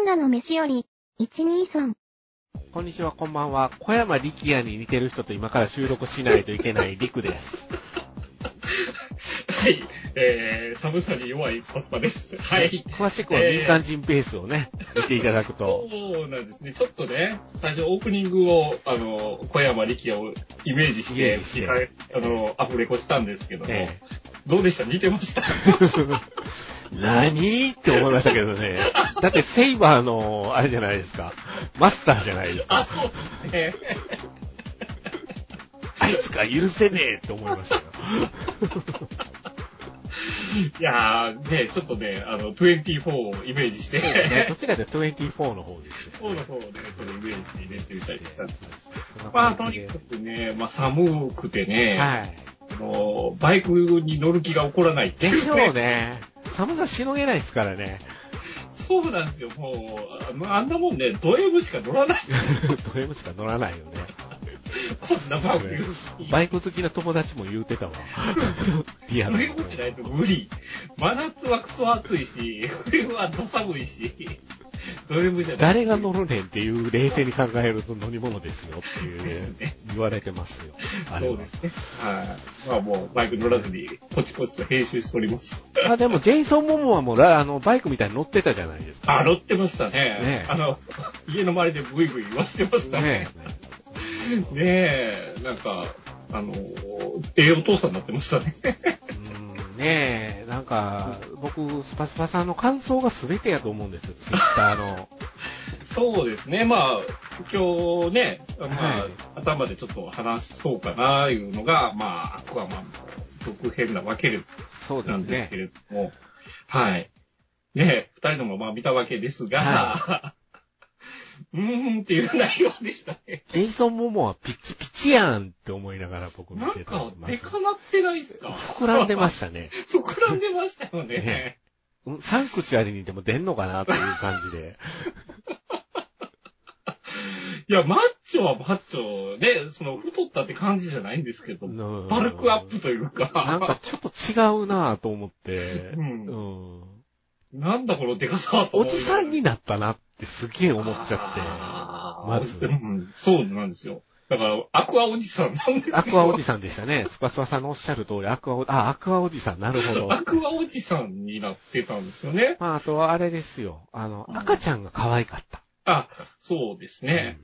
ンダの飯より、123。こんにちは、こんばんは。小山力也に似てる人と今から収録しないといけないリクです。はい。えー、寒さに弱いスパスパです。はい。詳しくは民間人ベースをね、見ていただくと。そうなんですね。ちょっとね、最初オープニングを、あの、小山力也をイメージして、ジしてはいあの、アフレコしたんですけども、えどうでした？似てました？え、何？って思いましたけどね。だってセイバーの、あれじゃないですか。マスターじゃないですか。あ、そうですね。あいつか許せねえって思いましたよ。いやー、ね、ちょっとね、あの、24をイメージして、ね。どちらかというと24の方ですよ、方の方で、ちょっとイメージして入れてみたりしたんです。まあ、とにかくね、まあ、寒くてね、はい。あのバイクに乗る気が起こらないっていうでしょうね。寒さしのげないですからね。そうなんですよ、もう、あんなもんね、ド M しか乗らないですよ。ド M しか乗らないよね。こんなバイク。バイク好きな友達も言うてたわ。リアルにド M じゃないと無理。真夏はクソ暑いし、冬はど寒いし、ド M じゃない誰が乗るねんっていう冷静に考えると乗り物ですよっていうね言われてますよ。あれはそうで。すね。はい。まあもう、バイク乗らずに、ポチポチと編集しております。まあでも、ジェイソン・モモはもうラ、あの、バイクみたいに乗ってたじゃないですか。あ、乗ってましたね。ねあの、家の周りでブイブイ言わせてましたねね。ねえ、なんか、あの、ええお父さんになってましたね。うん、ねえ、なんか、僕、スパスパさんの感想が全てやと思うんですよ、ツイッターの。そうですね。まあ、今日ね、まあ、はい頭でちょっと話そうかな、いうのが、まあ、アクアマンの続編なわけでそうですねなんですけ。れども、はい。ね二人ともまあ見たわけですが、はうーんっていう内容でしたね。ジェイソン・モモはピチピチやんって思いながら僕見なんてたか、ますでかなってないっすか？膨らんでましたね。膨らんでましたよね。ねうん3口ありにでも出んのかなっていう感じで。いや、マッチョはマッチョね、その太ったって感じじゃないんですけど、うんバルクアップというか、なんかちょっと違うなぁと思って、うんうんなんだこのデカさおじさんになったなってすげえ思っちゃあーまずうんそうなんですよ。だから、アクアおじさんなんです。アクアおじさんでしたね。スパスパさんのおっしゃる通り、アクアお、あ、アクアおじさん、なるほど。アクアおじさんになってたんですよね。まあ、あとはあれですよ。あの、赤ちゃんが可愛かった。あ、そうですね。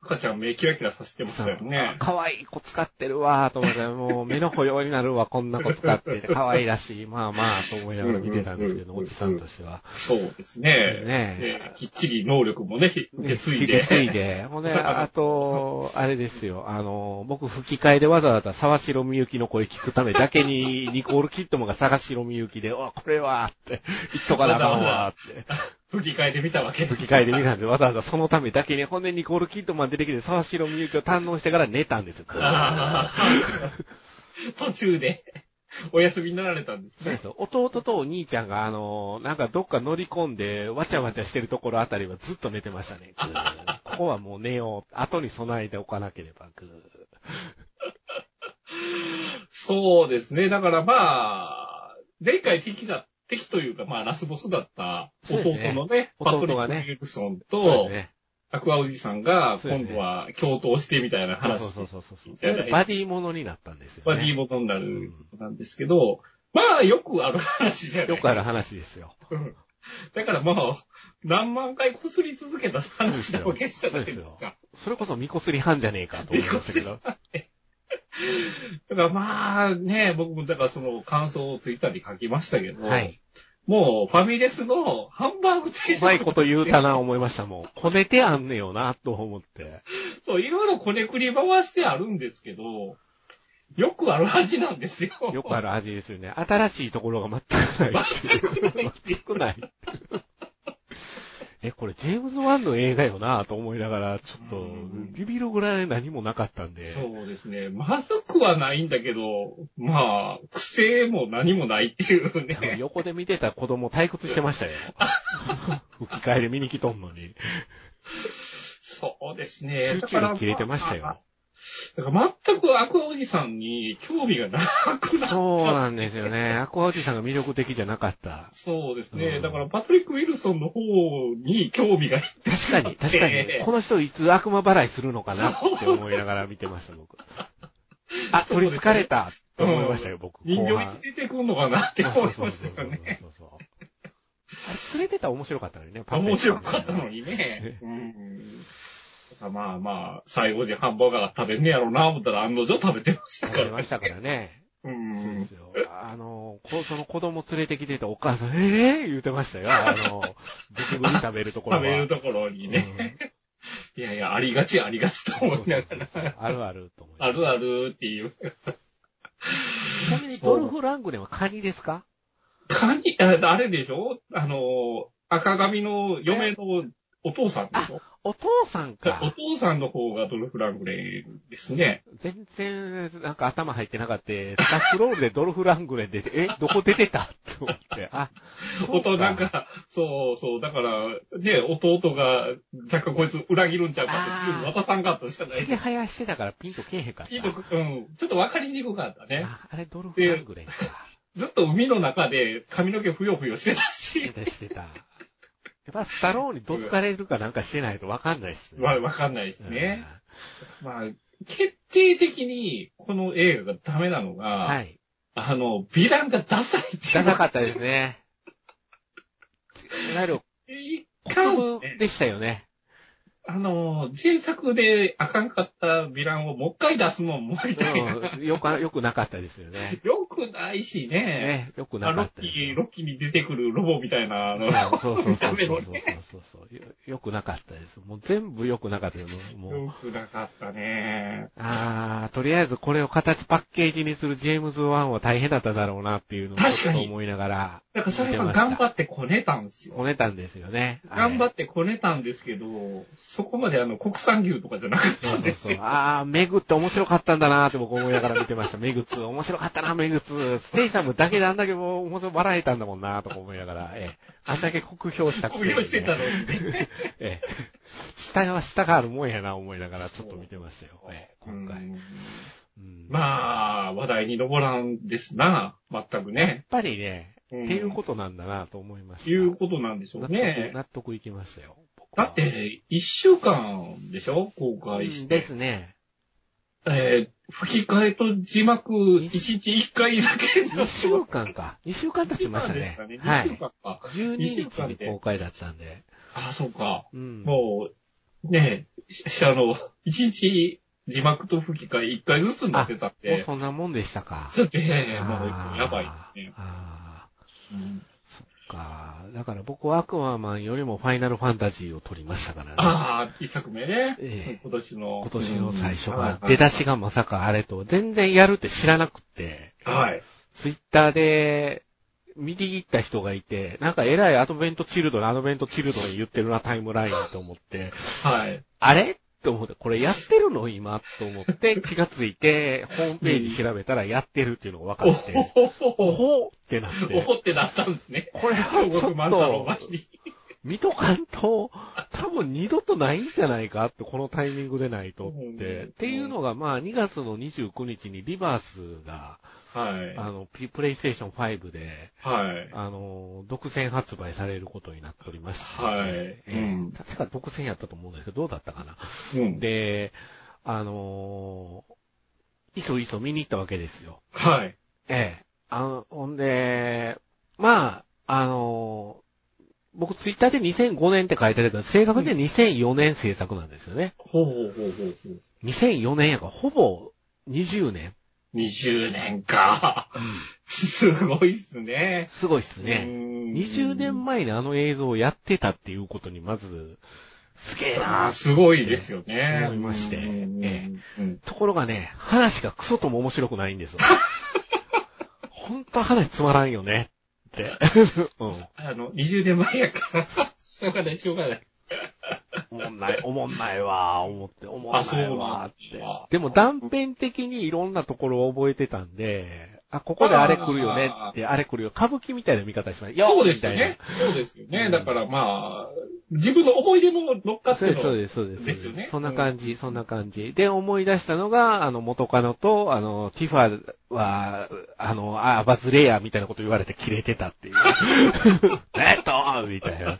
赤ちゃん目キラキラさせてましたよね。可愛い子使ってるわーと思って、もう目の保養になるわ、こんな子使ってて、可愛らしい。まあまあ、と思いながら見てたんですけど、おじさんとしては。そうですね。ねえきっちり能力もね、受け継いで。受け継いで。ほんで、あと、あれですよ。あの、僕吹き替えでわざわざ沢城みゆきの声聞くためだけに、ニコール・キッドマが沢城みゆきで、お、これはって、言っとかなあかんわって、吹き替えで見たわけです。吹き替えで見たんですわざわざそのためだけに、ほんでニコール・キッドマン出てきて沢城みゆきを堪能してから寝たんですよ。途中で、お休みになられたんですねそうで。すよ。弟とお兄ちゃんが、あの、なんかどっか乗り込んで、わちゃわちゃしてるところあたりはずっと寝てましたね。ここはもう寝よう。後に備えておかなければ、そうですね。だからまあ、前回敵だ、敵というか、まあ、ラスボスだった弟のね、パトリック・弟がねウィルソンと。アクアおじさんが、今度は共闘してみたいな話、そうそうそうそうバディものになったんですよ、ね。バディボトになるなんですけど、まあ、よくある話じゃないよくある話ですよ。うんだからまあ、何万回擦り続けた話なわけじゃないですか。それこそミコスリ班じゃねえかと思いましたけど。だからまあね、僕もだからその感想をツイッターに書きましたけど、はい。もうファミレスのハンバーグ定食。うまいこと言うたな思いましたもん。こねてあんねよな、と思って。そう、いろいろこねくり回してあるんですけど、よくある味なんですよ。よくある味ですよね。新しいところが全くないっていう。全くない。え、これジェームズ・ワンの映画よなと思いながら、ちょっとうん、ビビるぐらい何もなかったんで。そうですね。まずくはないんだけど、まあ、癖も何もないっていうね。横で見てた子供退屈してましたよ。吹き替えで見に来とんのに。そうですね。集中力切れてましたよ。だから全くアクアおじさんに興味がなくなっそうなんですよね。アクアおじさんが魅力的じゃなかった。そうですね。うんだからパトリック・ウィルソンの方に興味がいって確かに、確かに。この人いつ悪魔払いするのかなって思いながら見てました、僕。あ、取り憑かれたと思いましたよ、僕。人形いつ出てくんのかなって思いましたよね。そうそうそうそうあれ、連れてたら面白かったのにね、パ面白かったのにね。うん。まあまあ、最後にハンバーガー食べんねやろうな思ったら案の定食べてましたからね。食べましたからね。う。そうんですよ。あの、こその子供連れてきてたお母さん、ええー、言うてましたよ。あの、ブクブク食べるところは。食べるところにね。いやいや、ありがちありがちとうん思いながそうそうそうら。あるあると思いあるあるっていう。ちなみにドルフ・ラングレンはカニですか？カニ、ああれでしょ？あの、赤髪の嫁のお父さんでしょ？お父さんおか。父さんの方がドルフ・ラングレンですね。全然、なんか頭入ってなかった。スタッフロールでドルフ・ラングレン出て、え、どこ出てた？って思って。あ、そう弟なんか、そうそう、だから、ね、弟が、若干こいつ裏切るんちゃうかっていうの渡さんかったじゃないひげ生やしてたからピンとけえへんかった。ピンとうん、ちょっと分かりにくかったね。あ、あれドルフ・ラングレンか。ずっと海の中で髪の毛ふよふよしてたしてし、たしてた。やっぱスタローにどつかれるかなんかしてないとわかんないっすね。わ、わかんないですね。まあ、決定的にこの映画がダメなのうんが、はい。あの、美談がダサいっていう。ダサかったですね。いわゆる、一小貫粒でしたよね。あの、前作であかんかったヴィランをもう一回出すのもみたいな。うん。よく、よくなかったですよね。よくないしね。ね、よくあなかロッキー、ったですよ。ロッキーに出てくるロボみたいな、あの、そうそうそうそうそうそうそうそうよ。よくなかったです。もう全部よくなかったよ。もう。よくなかったね。あー、とりあえずこれを形パッケージにするジェームズ・ワンは大変だっただろうなっていうのをちょっと思いながら、なんかそれは頑張ってこねたんですよ。こねたんですよね。頑張っってこねたんですけど、そこまであの、国産牛とかじゃなかっそうそうそう。たんですよ。あー、メグって面白かったんだなーって僕思いながら見てました。メグ2、面白かったな、メグ2。ステイサムだけであんだけもう面白い笑えたんだもんなーとか思いながら、ええ。あんだけ酷評したね酷評してたのにね。ええ。下は下があるもんやな、思いながらちょっと見てましたよ。ええ、今回。まあ、話題に上らんですな、全くやっね。ぱりね、うんっていうことなんだなと思いました。いうことなんでしょう納ね得、。納得いきましたよ。だって、一週間でしょ？公開して。うんですね。えー吹き替えと字幕、一日一回だけ2週間か。2週間経ちましたね。ははい。2週い。間か。12二週日に公開だったんで。あ、そうか。うん。もう、ねえ、しあの、一日字幕と吹き替え一回ずつになってたっもうて。そんなもんでしたか。それで、もうやばいですね。あうんあ、か。だから僕はアクアマンよりもファイナルファンタジーを取りましたからね。ああ、一作目ね。ええ今年の。今年の最初が、うん出だしがまさかあれと、全然やるって知らなくて、はい。ツイッターで、見に行った人がいて、なんか偉いアドベントチルドレン、アドベントチルドレン言ってるな、タイムラインと思って、はい。あれと思って、これやってるの？今？と思って気がついて、ホームページ調べたらやってるっていうのが分おかって、ほほほおほってなっおて、ほってなったんですね。これはちょっと。見とかんと、多分二度とないんじゃないかって、このタイミングでないとって。うんっていうのが、まあ、2月の29日にリバースが、はい。あの、ピプレイステーション5で、はい。あの、独占発売されることになっておりまして、はいええうん確か独占やったと思うんですけど、どうだったかな。うん。で、あのいそいそ見に行ったわけですよ。はい。ええ。あの、ほんで、まあ、あの僕ツイッターで2005年って書いてたけど、正確には2004年制作なんですよね。ほうほうほうほうほう。2004年やから、ほぼ20年。20年か。すごいっすね。すごいっすね。うん20年前にあの映像をやってたっていうことに、まず、すげえあなーすごいですよね。思いましてうんえうんところがね、話がクソとも面白くないんですよ。本当は話つまらんよね。って。うん。あの、20年前やから、しょうがない、しょうがない。おもんない、おもんないわ、思って、おもんないわ、だって。でも断片的にいろんなところを覚えてたんで、あ、ここであれ来るよねって、あれ来るよ。歌舞伎みたいな見方します。よそうですよね。。そうですよね。うんだからまあ、自分の思い出も乗っかってそうの。です、そうです、そうです。ですよねそんな感じ、そんな感じ。で、思い出したのが、あの、元カノと、あの、ティファは、あの、あ、バズレイヤーみたいなこと言われてキレてたっていう。えっとみたいな。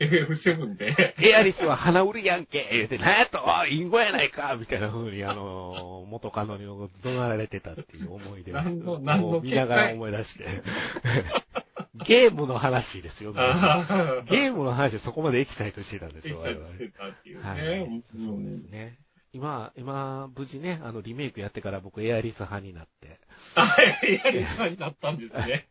FF7 で。エアリスは花売りやんけ言うて、なんやとインゴやないかみたいな風に、あの、元カノに怒鳴られてたっていう思い出を何の何の見ながら思い出して。ゲームの話ですよ、ああ。ゲームの話でそこまでエキサイトしてたんですエよ、我々キサイトしてたっていうね。はい。うんそうですね。今、今、無事ね、あの、リメイクやってから僕エアリス派になって、あ、エアリスさんになったんですね。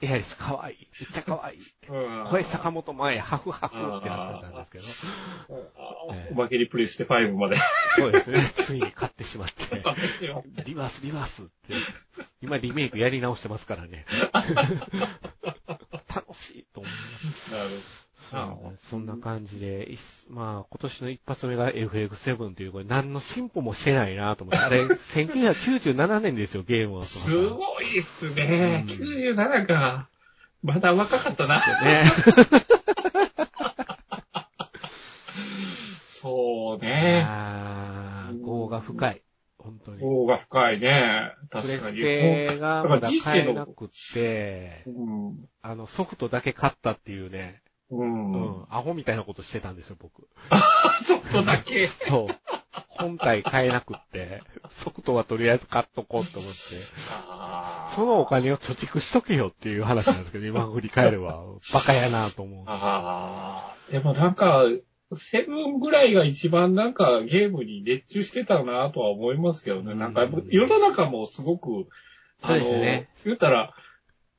エアリス可愛い。めっちゃ可愛い。うん声坂本前、ハフハフってなってたんですけど、ええおまけにプレイして5まで。そうですね。ついに買ってしまって、リバース、リバースって、今リメイクやり直してますからね。楽しいと思います。なるそうねそんな感じで、いっまあ、今年の一発目が FF7 という、これ何の進歩もしてないなと思って、あれ、1997年ですよ、ゲームは。すごいっすね。うん97か。まだ若かったな。ね。そうね。あー、業が深い。本当に。方が深いね。プレス確かに。テがまだ買えなくって、うん。あの、ソフトだけ買ったっていうね、う。うんん、アホみたいなことしてたんですよ、僕。ちょっとだけ。そう。本体買えなくって、ソフトはとりあえず買っとこうと思って、そのお金を貯蓄しとけよっていう話なんですけど、今振り返れば、バカやなと思う。ああ。でもなんか、セブンぐらいが一番なんかゲームに熱中してたなとは思いますけどね。なんかうん世の中もすごく、そうですね言ったら、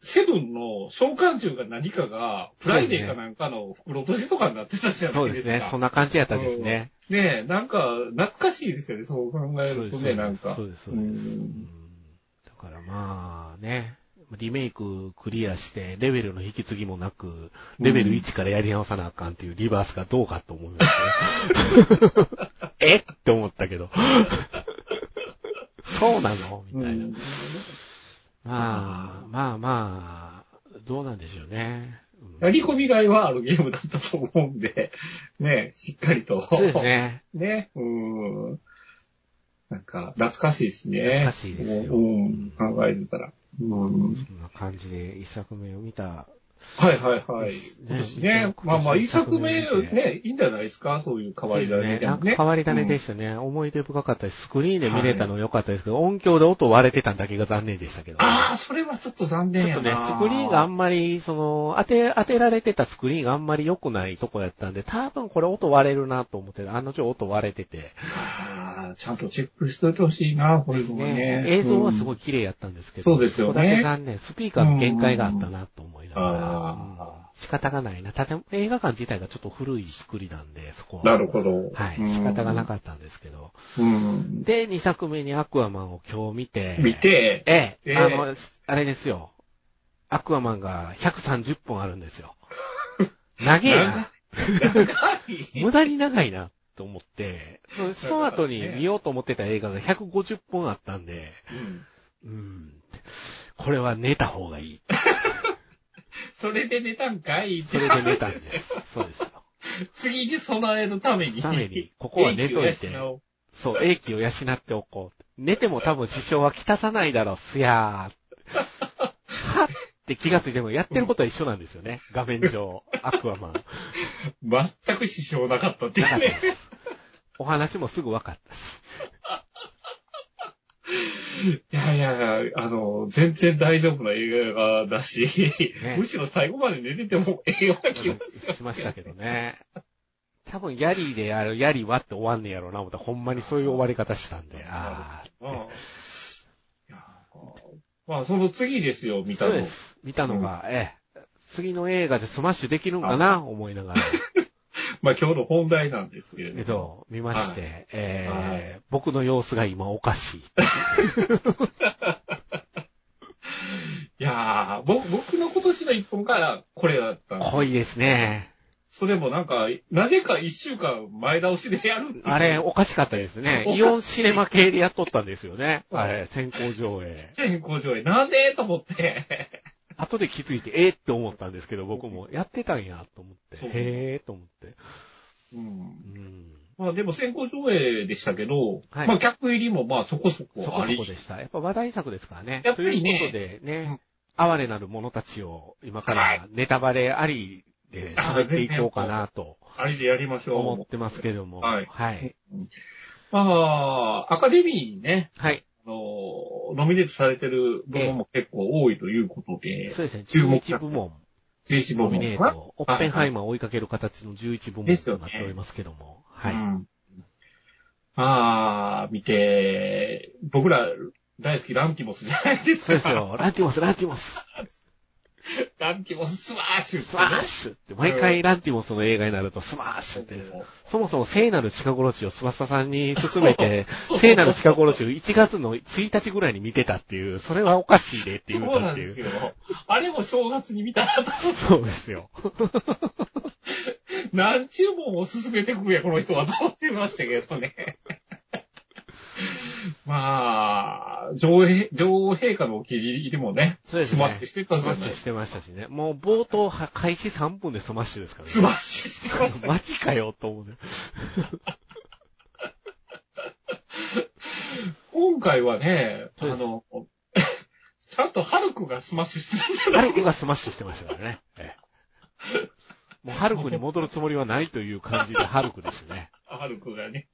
セブンの召喚獣が何かが、フライデーかなんかの袋閉じとかになってたじゃないですか。そうですね。そんな感じやったですね。ねえ、なんか、懐かしいですよね、そう考えるとね、なんか。そうです、そううです。だからまあね、リメイククリアして、レベルの引き継ぎもなく、レベル1からやり直さなあかんっていうリバースがどうかと思いましたね。えっ？て思ったけど。そうなの？みたいな。うんまあ、まあまあ、どうなんでしょうね。うんやり込みがいはあるゲームだったと思うんで、ねえ、しっかりと。そうです。ね。ね、うん。なんか、懐かしいですね。懐かしいですようん、考えてたら。うん。そんな感じで一作目を見た。はいはいはい。ね今年ね。まあまあ、一作目ね、いいんじゃないですか？そういう変わり種ね。なんかでもね。変わり種でしたね。思い出深かったです。スクリーンで見れたの良かったですけど、音響で音割れてただけが残念でしたけど、ああ、それはちょっと残念やな。ちょっとね、スクリーンがあんまり、その、当て、当てられてたスクリーンがあんまり良くないとこやったんで、多分これ音割れるなと思って、あの女音割れてて、ちゃんとチェックしといてほしいな、これもねね。映像はすごい。い綺麗やったんですけど、そうですよねそこだけ残念。スピーカーの限界があったなと思いながら、あうん仕方がないな。建物映画館自体がちょっと古い作りなんで、そこは。なるほど。はい。仕方がなかったんですけど。うん。で、2作目にアクアマンを今日見て。見て、ええ、ええあの、あれですよ。アクアマンが130本あるんですよ。長えな。長い。無駄に長いな、と思って、そその後に見ようと思ってた映画が150本あったんで、うんうん。これは寝た方がいい。それで寝たんかいそれで寝たんです。そうですよ。次に備えるために。ためにここは寝といて そう、英気を養っておこう。寝ても多分支障はきたさないだろう、すやー。はって気がついてもやってることは一緒なんですよね。画面上。アクアマン。全く支障なかったっていうね。す。お話もすぐ分かったし。いやいやいや、あの、全然大丈夫な映画だし、ねむしろ最後まで寝ててもええような気がし しましたけどね。多分、ヤリでやる、ヤリはって終わんねやろうな、思ったらほんまにそういう終わり方したんで、ああ。まあ、その次ですよ、見たの。そうです。見たのが、ええ。次の映画でスマッシュできるんかな、思いながら。まあ、今日の本題なんですけれども。けど、見まして、はえー僕の様子が今おかしい。いやー、ぼ僕の今年の一本がこれだったんです濃いですね。それもなんか、なぜか一週間前倒しでやるあれ、おかしかったですねイオンシネマ系でやっとったんですよね。そうあれ、先行上映。先行上映。なんで？と思って。後で気づいて、えー、って思ったんですけど、僕もやってたんや、と思って。そうへーと思って。うん。うん。まあでも先行上映でしたけど、はいまあ客入りもまあそこそそこあり。こそこでした。やっぱ話題作ですからね。やっぱりねということでね、哀れなる者たちを今からネタバレありで喋っていこうかなとありでやりましょう。思ってますけども。はいはい。まあ、アカデミーにね、はい。あの、ノミネートされてる部門も結構多いということで、そうですね。注目11部門、11部ノミ門かな？ネート、オッペンハイマーを追いかける形の11部門となっておりますけども。はい。うんまあ、見て、僕ら大好きランティモスじゃないですか。そうですよ。ランティモス、ランティモス、ランティモススマッシュスマッシュって、毎回ランティモスの映画になるとスマッシュって、そもそも聖なる鹿殺しをスバサさんに勧めて、聖なる鹿殺しを1月の1日ぐらいに見てたっていう、それはおかしいでってそ言うたっていううなんです。よ。あれも正月に見たなと。そうですよ。何注文を進めてくんや、この人はと思ってましたけどね。まあ、女王、女王陛下のお気に入りもね、そうですねスマッシュしてたスじゃないマッシュしてましたしね。もう冒頭は開始3分でスマッシュですからね。スマッシュしてました。マジかよ、と思うね。今回はね、あの、ちゃんとハルクがスマッシュしてたじゃないハルクがスマッシュしてましたからね。ええもうハルクに戻るつもりはないという感じでハルクですね。ハルクがね。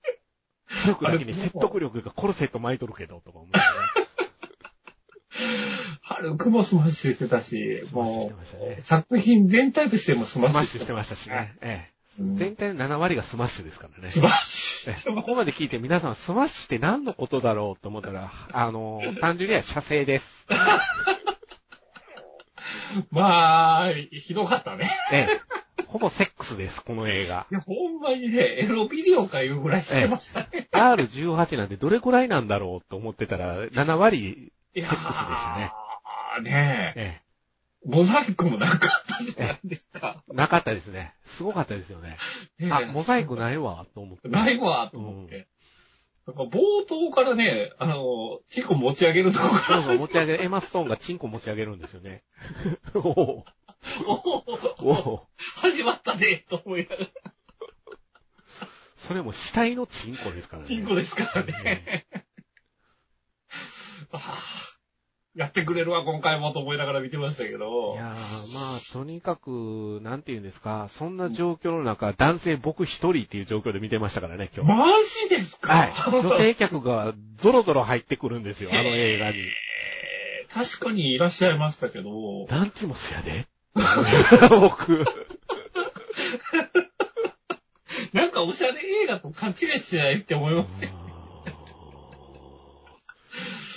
ハルクだけに説得力がコルセット巻いとるけど、とか思うね。ハルクもスマッシュしてたし、もましたねう、。作品全体としてもススマッシュしてましたしね。ええうん全体の7割がスマッシュですからね。スマッシえュここまで聞いて皆さんスマッシュって何のことだろうと思ったら、あの、単純には射精です。まあ、ひどかったね。ええ。ほぼセックスです、この映画。いや、ほんまにね、エロビデオかいうぐらいしてましたね。R18 なんてどれくらいなんだろうと思ってたら、7割、セックスでしたね。ーねえ、えモザイクもなかったじゃないですか。え、なかったですね。すごかったですよね。あ、モザイクないわ、と思って。ないわ、と思って。なんか冒頭からね、あの、チンコ持ち上げるとこから、そうそう、持ち上げる、エマストーンがチンコ持ち上げるんですよね。おおおおおお始まったね、と思いながら、それも死体のチンコですからね。チンコですからね。ああやってくれるわ、今回もと思いながら見てましたけいど。やー、まあ、とにかく、なんて言うんですか、そんな状況の中、男性僕一人っていう状況で見てましたからね、今日。マジですか？はい。女性客がゾロゾロ入ってくるんですよ、あの映画に。えー確かにいらっしゃいましたけど、ランティモスやで。僕。なんかおしゃれ映画と勘違いしてないって思いますよ。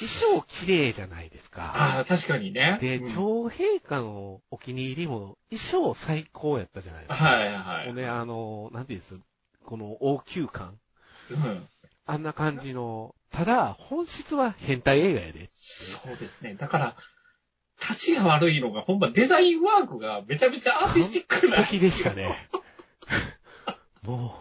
衣装綺麗じゃないですあか。あ、確かにね。で、うん女王陛下のお気に入りも、衣装最高やったじゃないですか。はいはいもう。ね、あの、なんていうんです？この王宮感。うんあんな感じの、ただ、本質は変態映画やで。そうですね。だから、立ちが悪いのが、ほんまデザインワークがめちゃめちゃアーティスティックな完。璧でしたね。も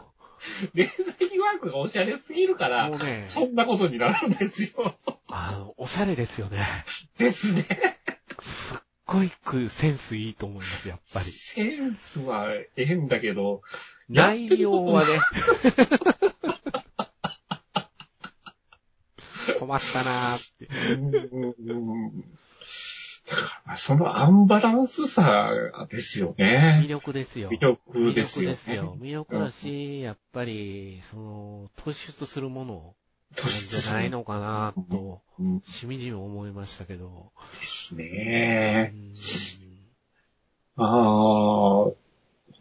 デザインワークがおしゃれすぎるかう、らも、うね、そんなことになるんですよ。あの、おしゃれですよね。ですね。すっごいくセンスいいと思います、やっぱり。センスはええんだけど、内容はね、困ったなーって。そのアンバランスさですよ魅ね。力ですよ。魅力ですよね。魅力ですよ。魅力だし、やっぱり、その、突出するものなんじゃないのかなと、うんしみじみ思いましたけど。ですうね。んああ、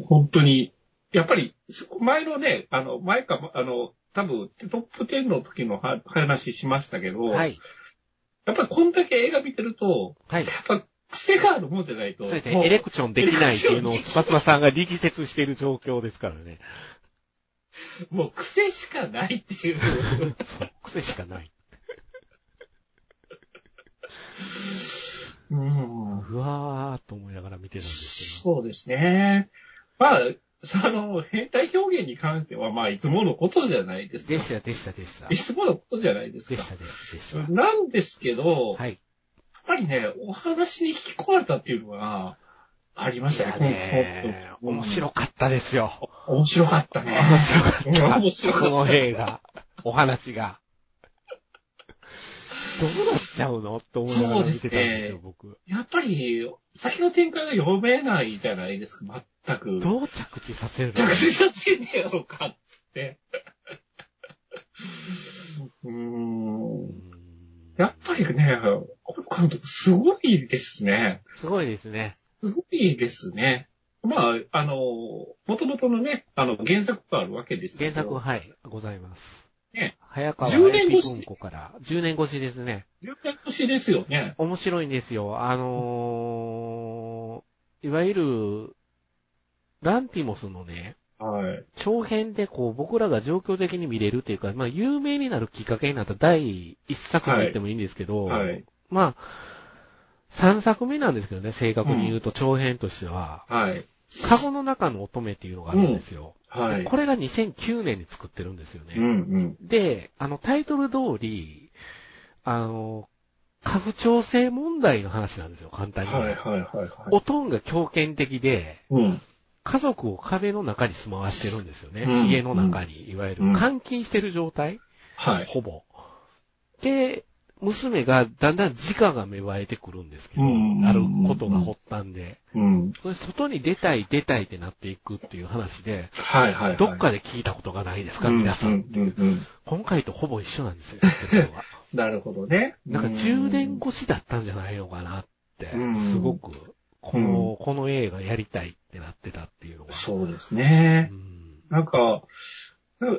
本当に、やっぱり、前のね、あの、前か、あの、多分、トップ10の時のは話しましたけど、はい。やっぱりこんだけ映画見てると、はい。やっぱ癖があるもんじゃないと。そうですね。エレクションできないっていうのをスパスパさんが力説している状況ですからね。もう癖しかないっていう。そう、癖しかない。うんうわーと思いながら見てたんですそうですね。まあ、その、変態表現に関しては、まあ、いつものことじゃないですか。でした、でした、でした。いつものことじゃないですかでし。た、でした。なんですけど、はい。ぱりね、お話に引き込まれたっていうのが、ありましたね、ね面白かったですよ。面白かったね。面白かった。面白かったこの映画、お話が。どうなっちゃうの？って思いながら見てたんですよ、僕。やっぱり、先の展開が読めないじゃないですか、全く。どう着地させるの？着地させねえやろか、つって。うーん。やっぱりね、この監督すごいですね。すごいですね。すごいですね。まあ、あの、元々のね、あの、原作があるわけですけど。原作は、はい、ございます。ね。早川10年越しから、10年越しですね。10年越しですよね。面白いんですよ。あのー、いわゆる、ランティモスのね、はい。長編でこう僕らが状況的に見れるっていうか、まあ有名になるきっかけになった第一作と言ってもいいんですけど、はい。まあ、三作目なんですけどね、正確に言うと長編としては、はい。カゴの中の乙女っていうのがあるんですよ。はい。これが2009年に作ってるんですよね。うんうん。で、あのタイトル通り、あの、家父長制問題の話なんですよ、簡単に。はいはいはいはい。おとんが強権的で、うん。家族を壁の中に住まわしてるんですよね。うん家の中に、いわゆるうん監禁してる状態、はい。ほぼ。で、娘がだんだん自我が芽生えてくるんですけど、うんあることが発端で、うん。それ外に出たい出たいってなっていくっていう話で、はいはいはい。どっかで聞いたことがないですか、うん皆さん。うんうんうん。今回とほぼ一緒なんですよ、なるほどね。なんか10年越しだったんじゃないのかなってうん、すごく、この、この映画やりたいってなってたっていうのが。そうですねう。んなんか、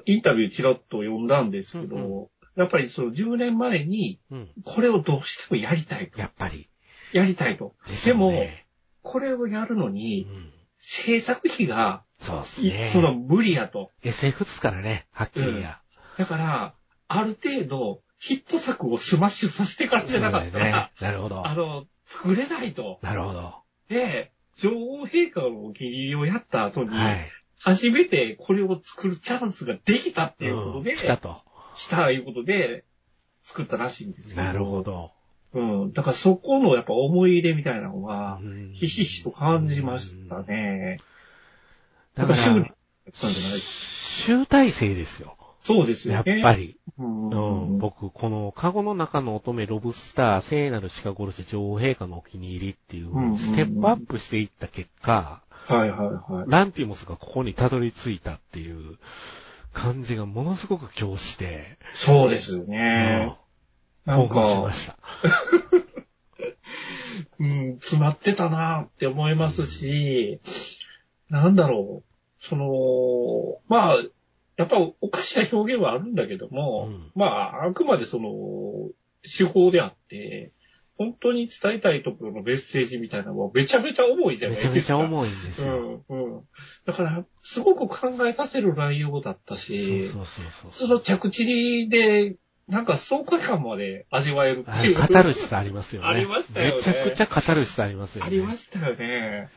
インタビューちらっと読んだんですけど、うんやっぱりその10年前に、うん。これをどうしてもやりたいと。やっぱり。やりたいと。でしょうねこれをやるのうに、ん。制作費が、そうですいね。その無理やと。SF ですからね、はっきりや。だから、ある程度、ヒット作をスマッシュさせてからじゃなかったら、ね。なるほどあ。の、作れないと。なるほど。で、女王陛下のお気に入りをやった後に、はい。初めてこれを作るチャンスができたっていうことで、うん来たと。したいうことで、作ったらしいんですけど。なるほ。ど。うん。だからそこのやっぱ思い入れみたいなのが、うんひしひしと感じました。ね。だから、集大成ですよ。そうですよやっね。ぱり。うん。うん、僕、この、カゴの中の乙女、ロブスター、聖なる鹿殺し、女王陛下のお気に入りっていううんうんう、んステップアップしていった結果、はいはいはい。ランティモスがここにたどり着いたっていう感じがものすごく今日して、そうですようんね。なん興奮しまか、した。うん、詰まってたなって思いますし、なんだろう。その、まあ、やっぱおかしな表現はあるんだけども、うんまあ、あくまでその、手法であって、本当に伝えたいところのメッセージみたいなのはめちゃめちゃ重いじゃなめいですか。ちゃめちゃ重いんですよ。うん、うん。だから、すごく考えさせる内容だったし、そうそうそう。その着地で、なんか爽快感まで味わえるっていう。カタルシスありますよね。ありましたよねめちゃくちゃカタルシスありますよね。ありましたよね。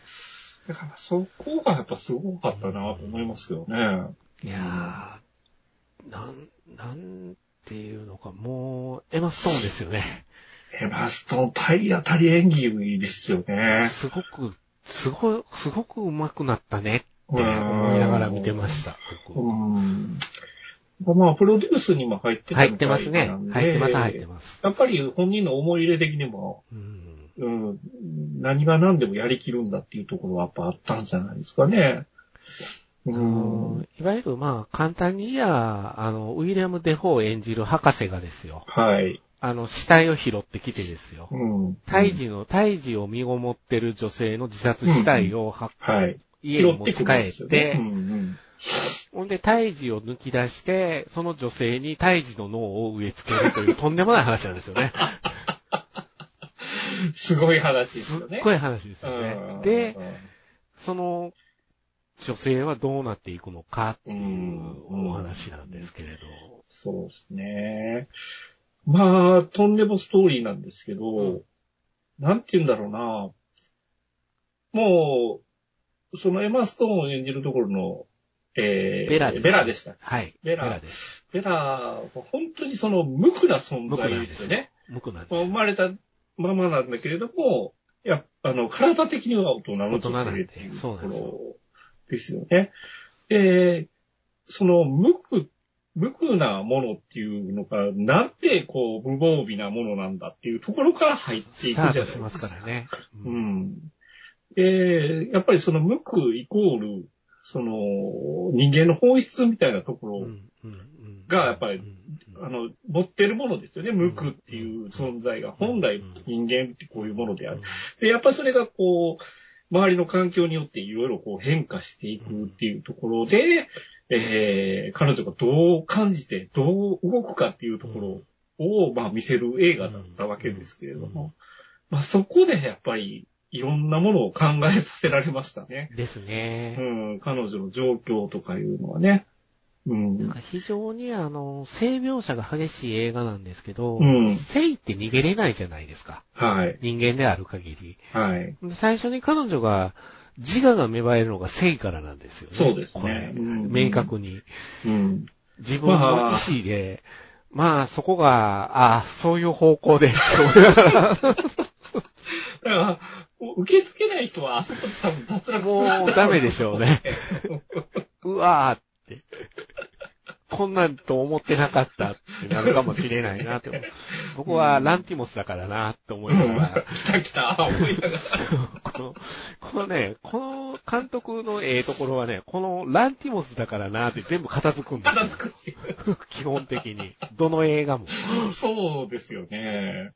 だからそこがやっぱすごかったなと思いますよね。いやー、なん、なんていうのか、もう、エマストーンですよね。エマストン体当たり演技ですよね。すごく、すごい、すごく上手くなったねって思いながら見てました、僕。うん。まあ、プロデュースにも入ってた入っみたいてますね入ってます、入ってます。やっぱり本人の思い入れ的にも、うん。うん、何が何でもやりきるんだっていうところはやっぱあったんじゃないですかね。いわゆるまあ、簡単に言えば、あの、ウィリアム・デフォー演じる博士がですよ。はい。あの、死体を拾ってきてですよ。うん。胎児の、胎児を身ごもってる女性の自殺死体をは、はい。家に持ち帰って、ねうんうんほんで胎児を抜き出して、その女性に胎児の脳を植え付けるという とんでもない話なんですよね。すごい話ですすよね。っごい話ですようねん。で、その女性はどうなっていくのかっていうお話なんですけれど。そうですね。まあ、とんでもストーリーなんですけど、うんなんて言うんだろうな。もう、そのエマ・ストーンを演じるところの、えー、ベラベラでした。はい。ベラです。ベラは本当にその無垢な存在ですすよね。。無垢なんです。生まれた、生ままなんだけれども、やあの、体的には大人の女性っていうとそうなんですよころですよね。で、その、無垢、無垢なものっていうのが、なんてこう、無防備なものなんだっていうところから入っていくじゃないですか。ートしますからね。う。ん。で、やっぱりその無垢イコール、その、人間の本質みたいなところ、がやっぱりうんあの、持ってるものですよね。無垢っていう存在が、本来人間ってこういうものである。で、やっぱりそれがこう、周りの環境によっていろいろこう変化していくっていうところで、えー、彼女がどう感じて、どう動くかっていうところを、まあ見せる映画だったわけですけれども、まあそこでやっぱりいろんなものを考えさせられましたね。ですうね。ん、彼女の状況とかいうのはね。うん。なんか非常にあの、性描写が激しい映画なんですけど、うん性って逃げれないじゃないですか。はい。人間である限り。はい。で最初に彼女が自我が芽生えるのが性からなんですよね。そうですねこれうん明確に。うん。自分の意思で、まあそこが、ああ、そういう方向で、だから、受け付けない人はあそこで多分脱落するもうダメでしょうね。うわーって。こんなんと思ってなかったってなるかもしれないなって思う。僕はランティモスだからなって思いながら、来た来た、思いながら。この、このね、この監督のええところはね、このランティモスだからなって全部片付くんですよ。片付くってい 基本的に。どの映画も。う。そうですよね。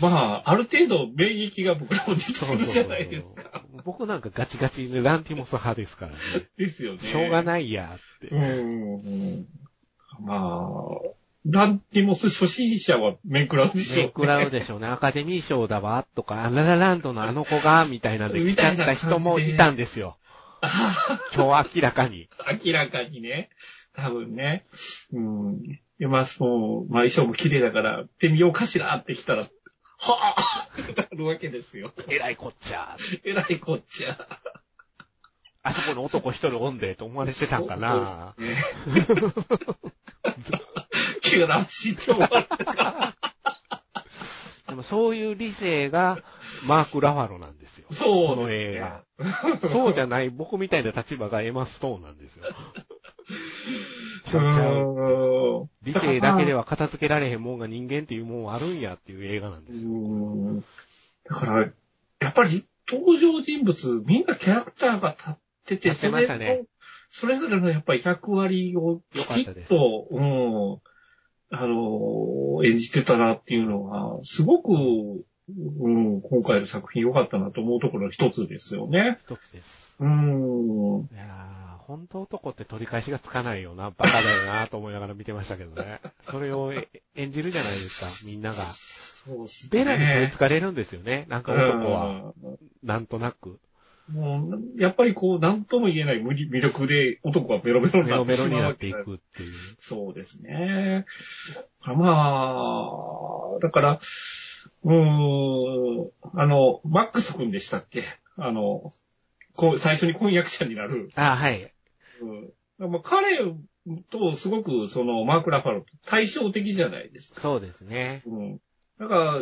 まあ、ある程度免疫が僕らもできてるじゃないですか。僕なんかガチガチでランティモス派ですからね。ですよね。しょうがい。ないやって。うん。うんまあ、ランティモス初心者は面食らうでしょう、ね。ね、食らうでしょうね。アカデミー賞だわ、とか、アララランドのあの子が、みたいなんで来ちゃった人もいたんですよ。今日明らかに。明らかにね。多分ね。うん。で、まあ、そう、まあ、衣装も綺麗だから、ってみようかしらって来たら、はぁってなるわけですよ。えらいこっちゃ。えらいこっちゃ。あそこに男一人おんで、と思われてたんかな。そうですね。気がらしいって思われたから。でもそういう理性が、マーク・ラファロなんですよ。そうこの映画。そうじゃない、僕みたいな立場がエマ・ストーンなんですよ。ちゃうちゃう。う理性だけでは片付けられへんもんが人間っていうもんはあるんやっていう映画なんですよ。ん。だから、やっぱり登場人物、みんなキャラクターが立ってて、立ってましたねそれぞれのやっぱり役割をきちっと、うん、あの、演じてたなっていうのは、すごく、うん、今回の作品良かったなと思うところの一つですよね。一つです。うん。いやー、本当男って取り返しがつかないよな、バカだよなと思いながら見てましたけどね。それをえ演じるじゃないですか、みんなが。そうですね。ベラに取り憑かれるんですよね、なんか男は。うんなんとなく。もう、やっぱりこう、なんとも言えない無理魅力で男はベロベロにメロメロなってしになっていくっていう。そうですね。まあ、だから、うーん、あの、マックス君でしたっけ？あの、こう最初に婚約者になる。あはい。うん、まあ彼とすごく、その、マーク・ラファロと対照的じゃないですか。そうですね。うん。だから、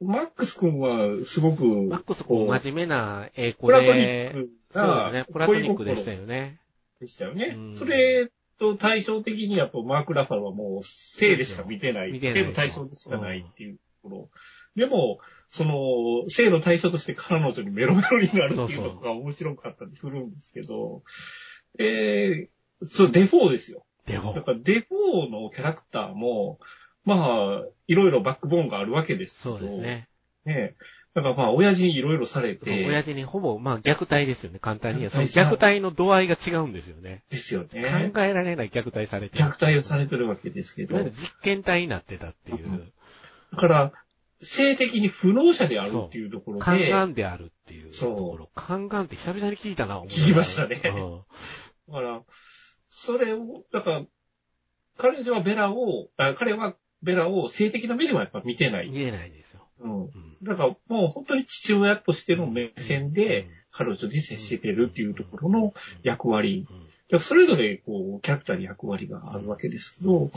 マックス君はすごく、マックス君真面目な英語プラトニッで、クそうなですね、プラトニックでしたよね。でしたよね。うんそれと対照的にやっぱマーク・ラファロはもう性でしか見てない。見てない性の対象でしかないっていうところ。でも、その、性の対象として彼女にメロメロになるっていうのが面白かったりするんですけど、えー、そう、デフォーですよ。でもだ、からデフォーのキャラクターも、まあ、いろいろバックボーンがあるわけですけど、そうですね。ね。だからまあ、親父にいろいろされて、親父にほぼ、まあ虐待ですよね、簡単に言えば。その虐待の度合いが違うんですよね。ですよね。考えられない虐待されてる。虐待をされてるわけですけど実験体になってたっていう。だから、性的に不能者であるっていうところで、宦官であるっていうとそう。ころ。宦官って久々に聞いたな、聞きましたね。うん。だから、それを、だから、彼女はベラを、あ彼はベラを性的な目ではやっぱ見てない。見えないんですよ。うん。うん。だからもう本当に父親としての目線で、彼女に接してるっていうところの役割。それぞれ、こう、キャラクターに役割があるわけですけど、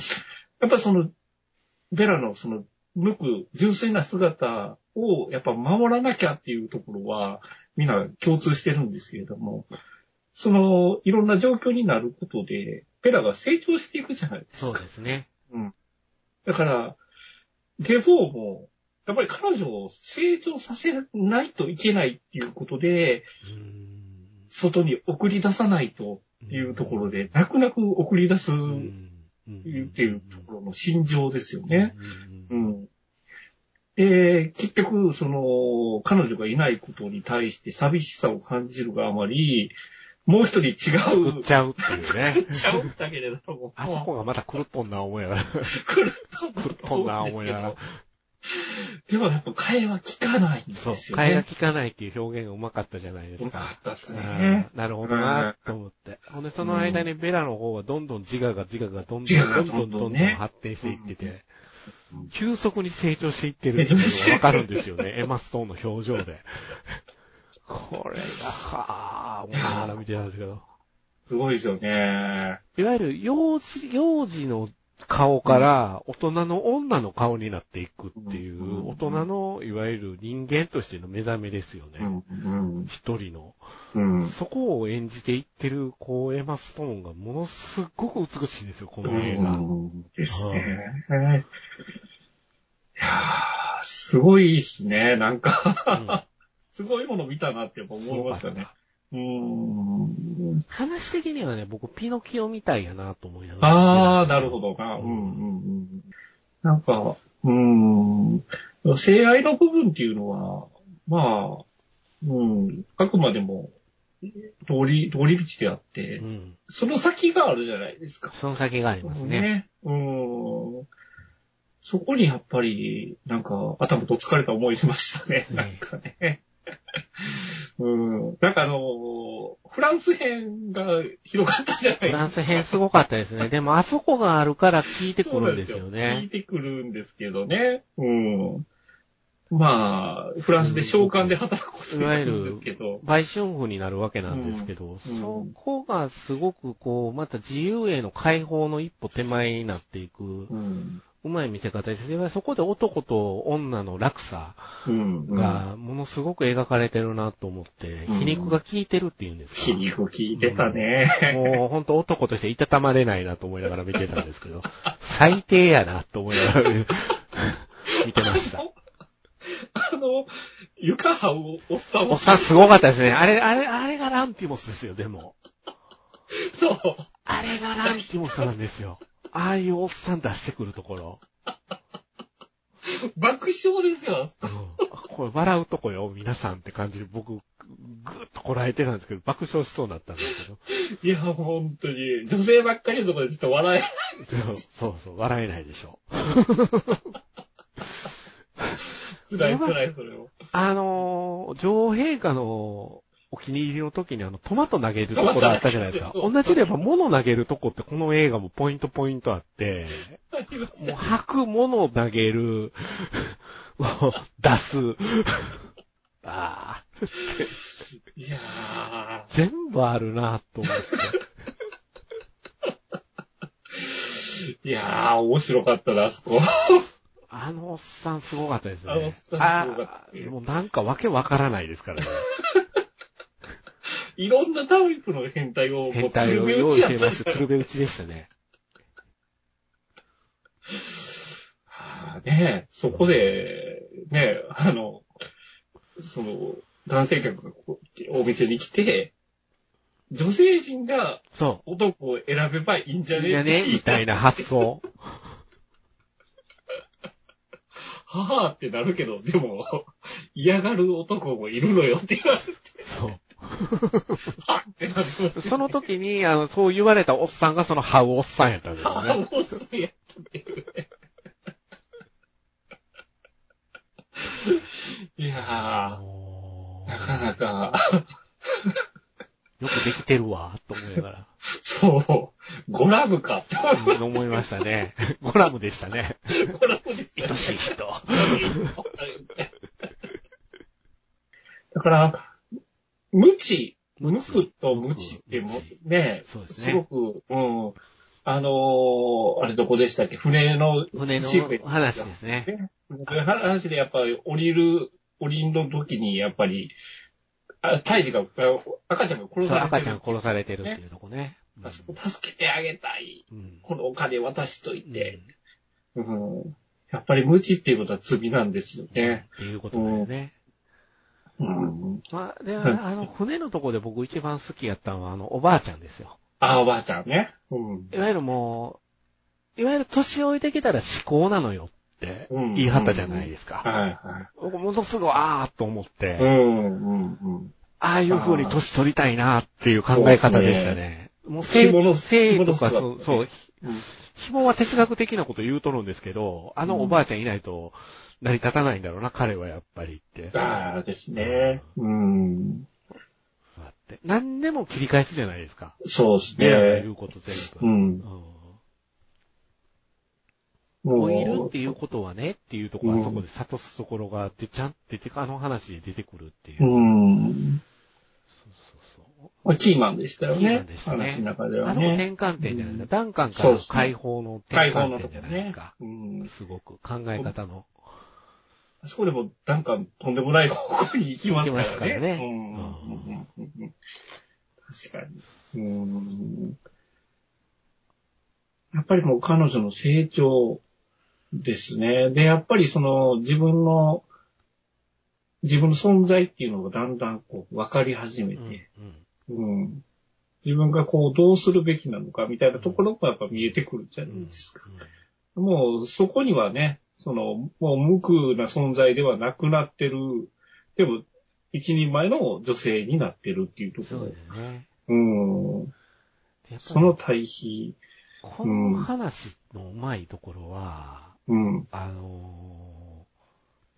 やっぱりその、ベラのその、無垢、純粋な姿をやっぱ守らなきゃっていうところは、みんな共通してるんですけれども、その、いろんな状況になることで、ベラが成長していくじゃないですか。そうですね。うん。だから、デフォーも、やっぱり彼女を成長させないといけないっていうことで、うん外に送り出さないというところで、泣く泣く送り出すっうんていうところの心情ですよね。ううんん。で、結局、その、彼女がいないことに対して寂しさを感じるがあまり、もう一人違う作っ、ちゃうっていうね。作っちゃうんだけれども。あそこがまた狂っとんな思いながら。狂った狂っとんな思いながら。でもやっぱ替えは効かないんですそう。よね。替えが効かないっていう表現がうまかったじゃないですうまかかっ。たですうねん。なるほどな、と思って。ほんで、その間にベラの方はどんどん自我が自我がどんどんどんどんどんどん発展していっててうん、急速に成長していってるっていうのがわかるんですよね。エマストーンの表情で。これが、はぁ、思いながら見てたんですけど。すごいですよね。いわゆる幼児、幼児の顔から大人の女の顔になっていくっていう、うん大人のいわゆる人間としての目覚めですよね。一人の。うん。そこを演じていってる、こう、エマストーンがものすごく美しいんですよ、この映画。うんですね。いやー、すごいですね。なんか、すごいもの見たなって思いましたね。うーん。話的にはね、僕、ピノキオみたいやなと思いながら。あー、なるほどな。うんうんうん。なんか、うーん。性愛の部分っていうのは、まあ、うん、あくまでも、通り、通り道であって、うん。その先があるじゃないですか。その先がありますね。うん。そこにやっぱり、なんか、頭と疲れた思いしましたね。ねなんかね。うん。なんかあの、フランス編がひどかったじゃないですか。フランス編すごかったですね。でも、あそこがあるから聞いてくるんですよ聞いね。てくるんですけどね。うん。まあ、フランスで召喚で働くことになるんですけど。売春婦になるわけなんですけど、そこがすごくこう、また自由への解放の一歩手前になっていく、うん。うまい見せ方です。でそこで男と女の落差うん。がものすごく描かれてるなと思って、うん皮肉が効いてるっていうんですか？皮肉聞いてたね。もう本当男としていたたまれないなと思いながら見てたんですけど、最低やなと思いながら見てました。あの、床這うおっさんおっさんすごかったですね。あれ、あれ、あれがランティモスですよ、でも。そう。あれがランティモスなんですよ。ああいうおっさん出してくるところ。爆笑ですよ。うんこれ笑うとこよ、皆さんって感じで僕、ぐーっとこらえてたんですけど、爆笑しそうになったんですけど。いや、本当に。女性ばっかりのところでちょっと笑え。そうそうそう、笑えないでしょ。辛い辛い、それを。あのー、女王陛下のお気に入りの時にあの、トマト投げるところあったじゃないですか。同じで言えば物投げるとこってこの映画もポイントポイントあって、もうた吐く物投げる、出す。ああ、いや全部あるなと思って。ー、いやー、面白かったな、あそこ。あのおっさんすごかったですね。あのおっさんすごかったもうなんかわけわからないですからね。いろんなタイプの変態を、変態を用意してま。鶴瓶打ちやった鶴瓶打ちでしたね。はあねそこで、ねあの、その、男性客がお店に来て、女性陣がそ男を選べばいいんじゃう。ね？いやね、みたいな発想。はぁってなるけど、でも、嫌がる男もいるのよって言われて、そう。はっってなってますよねその時に、あの、そう言われたおっさんがそのハウおっさんやったんですよああ、ね。もうそうやったっていうね。いやもー、なかなか、う よくできてるわ、と思いながら。そう、ゴラムかって思いましたね。ゴラムでしたね。ゴラムですよね愛しい人。だから、無知、無垢と無知ってもね、そうですねすごく、うん、あのーあれどこでしたっけ？船の船の話ですね。話でやっぱり降りる、降りの時にやっぱり、あ胎児が、あ赤ちゃんが殺されてる。赤ちゃん殺されてるっていうとこね。あそこ助けてあげたい。うん。このお金渡しといて。うん。やっぱり無知っていうことは罪なんですよね。っていうことだよね。うん。まあ、で、はいあの、船のとこで僕一番好きやったのは、あの、おばあちゃんですよ。あ、おばあちゃんね。うん。いわゆるもう、いわゆる年老いてきたら思考なのよってうん言い張ったじゃないですか。はいは僕ものすごいあーっと思って、い。うん、うん、うん。ああいう風に年取りたいなっていう考え方でしたね。もう性紐の性とか、そう、そう、うん紐は哲学的なこと言うとるんですけど、あのおばあちゃんいないと成り立たないんだろうな、彼はやっぱりって。ああですね。うん。そうやって何でも切り返すじゃないですか。そうですね言。うこと全部。うん。うんも老いるうっていうことはねっていうところはそこで悟すところが出ちゃん、出て、あの話で出てくるっていう。うそうん。そうそう。まあキーマンでしたよキーマねンで。したね話の中であそこはね。転換点じゃないですか。ダンカンからの解放の転換点じゃないですか。うん。すごく考え方の。あそこでも、なんか、とんでもない方向に行きますからね。行きますからねうん確かに。うん。やっぱりもう彼女の成長ですね。で、やっぱりその自分の、自分の存在っていうのがだんだんこう分かり始めうんて、うんうん。自分がこうどうするべきなのかみたいなところもやっぱ見えてくるじゃないですか。もうそこにはね、その、もう無垢な存在ではなくなってる。でも、一人前の女性になってるっていうところそうで。すね。うん。その対比。この話のうまいところは、うん。あのー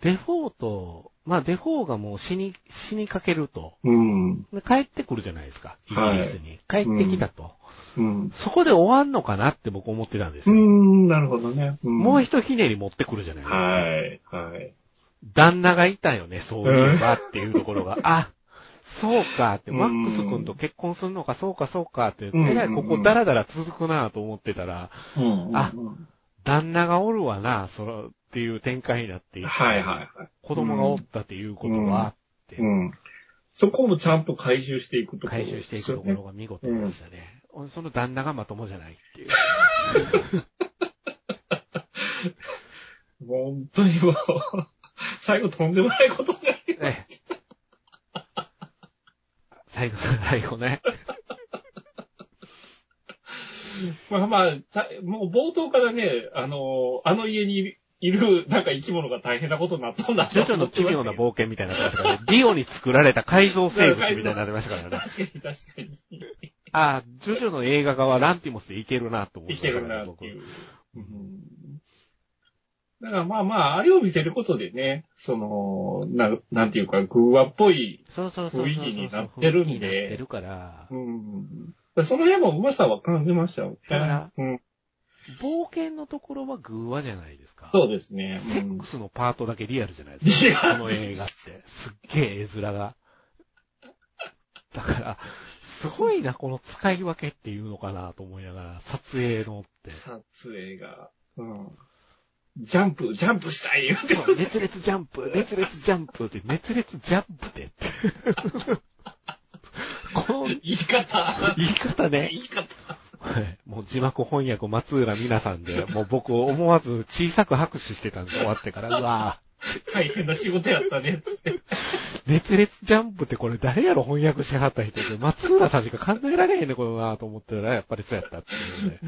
デフォート、まあデフォーがもう死に、死にかけると。うん。で帰ってくるじゃないですか。イギリスに。帰ってきたと。うん。そこで終わんのかなって僕思ってたんですうよ。ん、なるほどね。うん、もう一ひねり持ってくるじゃないですか。はい、はい。旦那がいたよね、そういえばっていうところが、あ、そうかって、うんマックス君と結婚するのか、そうか、そうかって、うんえらいここダラダラ続くなと思ってたら、うん。あうん旦那がおるわな、その、っていう展開になっていってはい、はい、はい。子供がおったっていうことは、って、うん。そこもちゃんと回収していくところ回収していくところが見事でしたね。その旦那がまともじゃないっていう。もう本当にもう、最後とんでもないことになりまええ最後、最後ね。まあまあ、さもう冒頭からね、あの、あの家にいるなんか生き物が大変なことになったんだジョジョの奇妙な冒険みたいになってましたからね。ディオに作られた改造生物みたいになってましたからね。確かに確かに。ああ、ジョジョの映画化はランティモスでいけるなと思っいけるてましたからね、僕。なっていう。うんだからまあまあ、あれを見せることでね、その、ななんていうか、グーワっぽい、そうそうそうそうそう。雰囲気になってるんで雰囲気になってるから、うん、その辺もうまさは感じましたよね。だからうん、冒険のところはグーワじゃないですか。そうですね。セうんックスのパートだけリアルじゃないですか。この映画って。すっげえ絵面が。だから、すごいな、この使い分けっていうのかなと思いながら、撮影のって。撮影が、うん。ジャンプ、ジャンプしたい言うてそう熱烈ジャンプ、熱烈ジャンプって、熱烈ジャンプって。この言い方。言い方ね言。い方。はいもう字幕翻訳松浦美奈さんで、もう僕思わず小さく拍手してたんです終わってから。うわ大変な仕事やったね、つって。ぁ熱烈ジャンプってこれ誰やろ翻訳しはった人って、松浦さんしか考えられへんねこれなと思ってたら、やっぱりそうやったっていうね。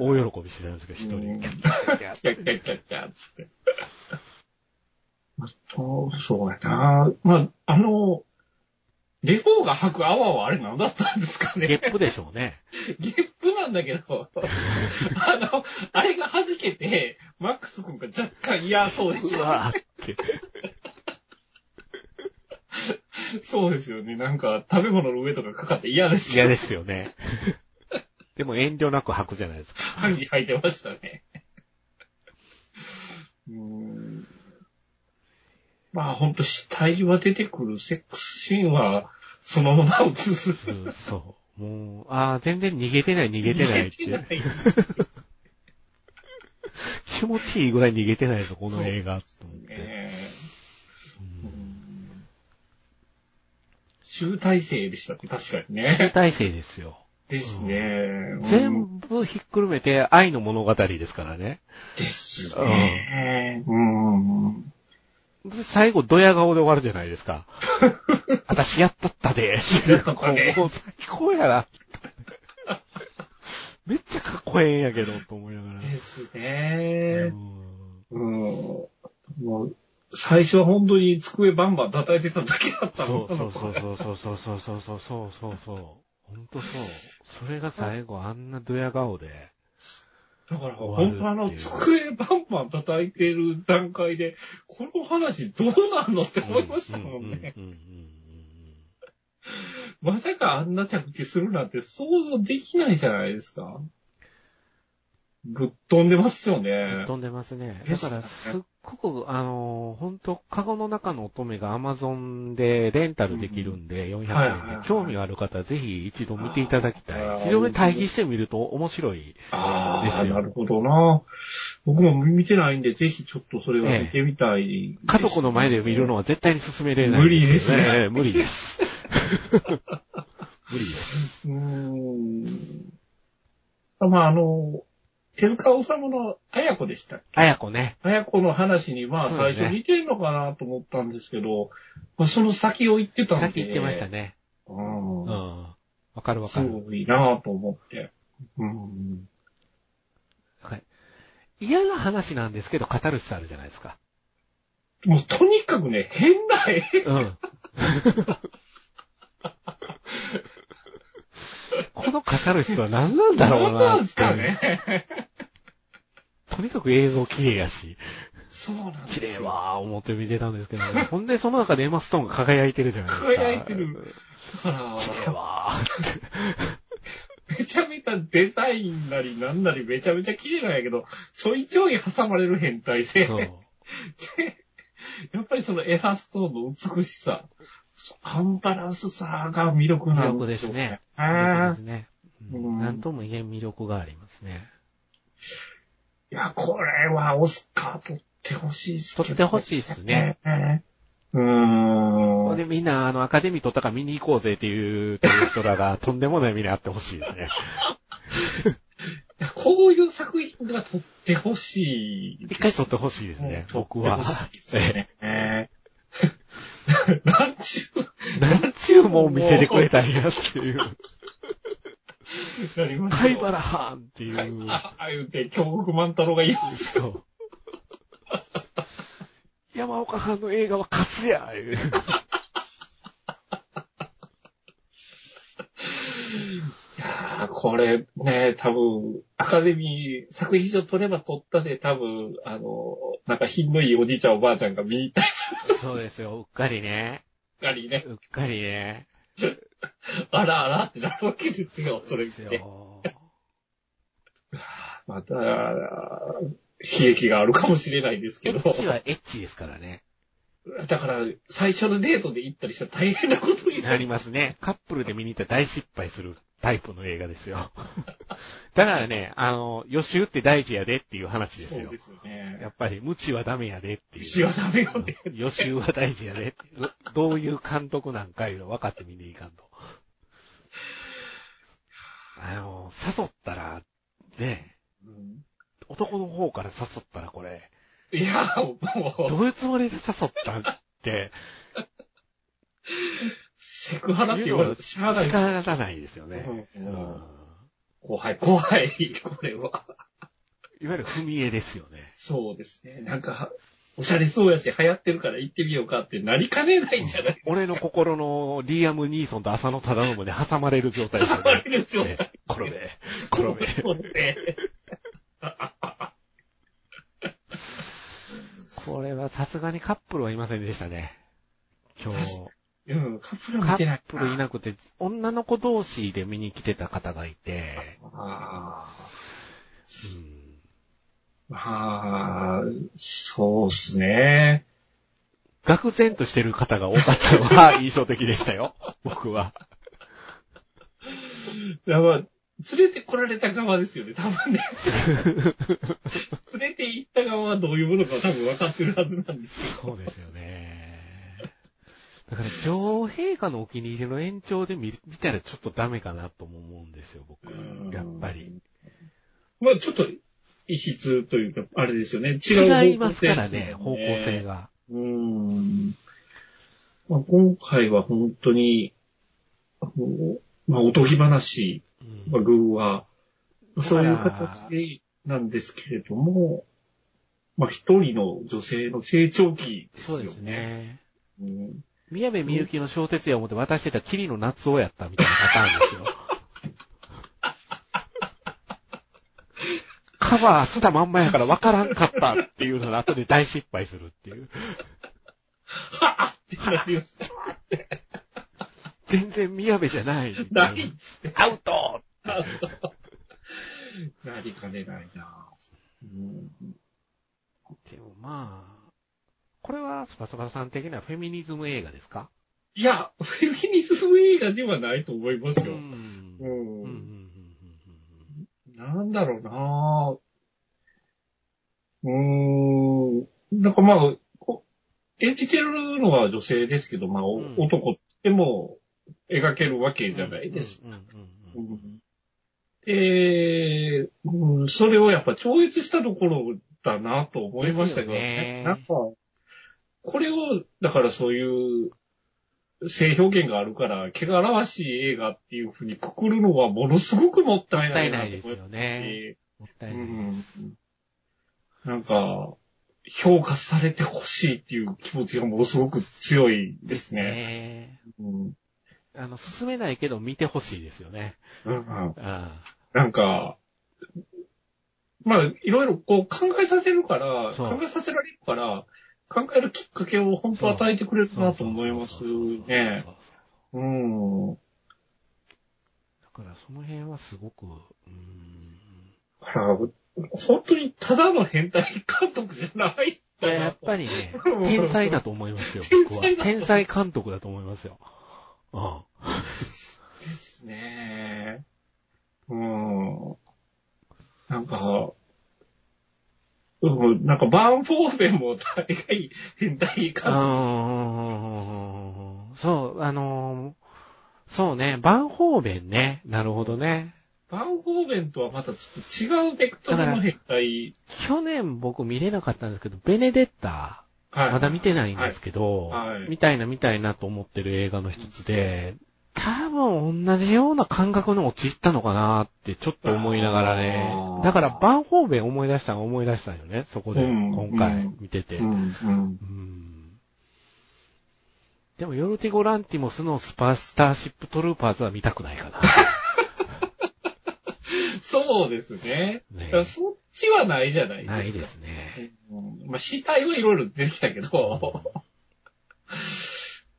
大喜びしてたんですけど、一うん人。キャッキャッキャッキャッつって。あと、そうやな。まあ、あの、レフォーが吐く泡はあれ何だったんですかね。ゲップでしょうね。ゲップなんだけど、あの、あれが弾けて、マックス君が若干嫌そうでしうた。わーって。そうですよね。なんか、食べ物の上とかかかって嫌です嫌ですよね。でも遠慮なく吐くじゃないですか。歯に吐いてましたね。うーんまあ、ほんと死体は出てくるセックスシーンは、そのまま映す。うんそもう、ああ、全然逃げてない逃げてないって。逃げてない。気持ちいいぐらい逃げてないぞ、この映画。と思ってねううんん集大成でしたね、確かにね。大成ですよ。ですね。全部ひっくるめて愛の物語ですからね。ですね。うん。で最後、ドヤ顔で終わるじゃないですか。私やったったで。こうもう最高やな。めっちゃかっこええんやけど、と思いながら。ですね。うんうん。もう、最初は本当に机バンバン叩いてただけだったのそうそうそうそうそうそうそうそうそうそうそうそう。ほんとそう。それが最後あんなドヤ顔で。だから、本当あの、机バンバン叩いてる段階で、この話どうなんのって思いましたもんね。まさかあんな着地するなんて想像できないじゃないですか。ぶっ飛んでますようんね。飛んでますね。だから、すっごく、あのー、ほんと、カゴの中の乙女が Amazon でレンタルできるんで、400はいはいはい円で、興味がある方はぜひ一度見ていただきたい。非常に対比してみると面白い。ですよなるほどな。僕も見てないんで、ぜひちょっとそれは見てみたい、家族の前で見るのは絶対に勧めれない、無理ですねええ無理です。無理です。うーん。まあ、あの、手塚治虫の綾子でしたっけ？あやこね。綾子の話に、まあ、最初似てるのかなと思ったんですけど、まあ、その先を言ってたんで。さっき言ってましたね。うんうん。わかるわすかる。ごいなと思って。うん。はい。嫌な話なんですけど、語るしさあるじゃないですか。もうとにかくね、変な絵。うん。この語る人は何なんだろうな何なんですって。かね。とにかく映像綺麗やし、そうなんです綺よ。麗わー思って見てたんですけどね。ほんでその中でエマストーンが輝いてるじゃないですか。輝いてる。だか綺麗ら、わーって。めちゃめちゃデザインなりなんなりめちゃめちゃ綺麗なんやけど、ちょいちょい挟まれる変態性。そう。でやっぱりそのエラストーンの美しさ、アンバランスさが魅力なん魅力ですね。あ魅力あですね。うんなんとも言えん魅力がありますね。いや、これはオスカー取ってほしいっすけど取ってほしいっすね。うーん。で、みんな、あの、アカデミー取ったから見に行こうぜっていう、という人らが、とんでもない目にあってほしいですね。こういう作品が撮ってほしい。一回撮ってほしいですね、僕は。撮ってほしいですよね。え えなんちゅう、何ちゅうもん見せてくれたんやっていう。貝原藩っていう。ああ言うて、京極万太郎が言うんですそう。山岡藩の映画はカスやいういやーこれね、多分、アカデミー作品賞取れば取ったで、多分、あの、なんか品のいいおじいちゃんおばあちゃんが見に行ったりするそうですよ、うっかりね。かりね、うっかりね。あらあらってなるわけですよ、それっですて。よ。また、悲劇があるかもしれないですけど。エッチはエッチですからね。だから、最初のデートで行ったりしたら大変なことにな。りますね。カップルで見に行ったら大失敗するタイプの映画ですよ。だからね、あの、予習って大事やでっていう話ですよそうで。すよね。やっぱり、無知はダメやでっていう。うちはダメよね。予習は大事やでって。どどういう監督なんかいうの分かってみにいかんと。あの、誘ったら、ね、うん男の方から誘ったらこれ、いや、もう、どういうつもりで誘ったんって、セクハラって言われるとしゃあない仕です方ないですよね。ううんん怖い、怖い、これは。いわゆる踏み絵ですよね。そうですね。なんか、おしゃれそうやし、流行ってるから行ってみようかってなりかねないんじゃない俺の心のリアム・ニーソンと浅野忠信で挟まれる状態ですよ挟まね。れる状態ね転べ、転べ。そうね。これはさすがにカップルはいませんでしたね。今日。うん、カップルカ見てないッ。プルいなくて、女の子同士で見に来てた方がいて、ああ。うんまあ、そうっすね。愕然としてる方が多かったのは印象的でしたよ。僕は。やばい。連れて来られた側ですよね、多分ね。連れて行った側はどういうものか多分分かってるはずなんですけど。そうですよね。だから、女王陛下のお気に入りの延長で見見たらちょっとダメかなとも思うんですよ、僕。やっぱり。まあちょっと、異質というか、あれですよね。違う、ね、違いますからね、方向性が。うん。まあ、今回は本当に、あの、まあ、おとぎ話、まあ、軍は、そういう形なんですけれども、まあ、一人の女性の成長期ですよね。そうですね。うん、宮部みゆきの小説や思って渡してた霧の夏をやったみたいなパターンですよ。カバーしたまんまやから分からんかったっていうのを後で大失敗するっていう。はぁってなりました。全然宮部じゃない。ないっつって。アウトアウト。なりかねないなうん。でもまあ、これはスパスパさん的にはフェミニズム映画ですか？いや、フェミニズム映画ではないと思いますよ。うん。うん。なんだろうなうーん。なんかまあ、演じてるのは女性ですけど、まあ、うん、男でも描けるわけじゃないですか。で、うん、それをやっぱ超越したところだなと思いましたけどね。ねなんか、これを、だからそういう性表現があるから、汚らわしい映画っていうふうにくくるのはものすごくもったいないなと思って。もったいないですよね。もったいないです。うん、なんか、評価されてほしいっていう気持ちがものすごく強いですね。ねうん、あの、進めないけど見てほしいですよね。うん、うん。なんか、まあ、いろいろこう考えさせるから、考えさせられるから、考えるきっかけを本当与えてくれるなと思いますね。うん。だからその辺はすごく、うん。だから、本当にただの変態監督じゃないやっぱりね、天才だと思いますよ、僕は。天才監督だと思いますよ。うん。ですね。うん。なんか、うん、なんかバーンフォーベンも大概変態監督。そう、あのー、そうね、バンホーベンね。なるほどね。バンホーベンとはまたちょっと違うベクトルの変態。去年僕見れなかったんですけど、ベネデッタ、はい、まだ見てないんですけど、はいはい、見たいな見たいなと思ってる映画の一つで、多分同じような感覚に陥ったのかなってちょっと思いながらね。だからバンホーベン思い出したん思い出したんよね、そこで、今回見てて。でもヨルティゴ・ランティモスのスパスターシップトルーパーズは見たくないかな。そうですね。ねそっちはないじゃないですか。ないですね。うん、まあ、死体はいろいろ出てきたけど、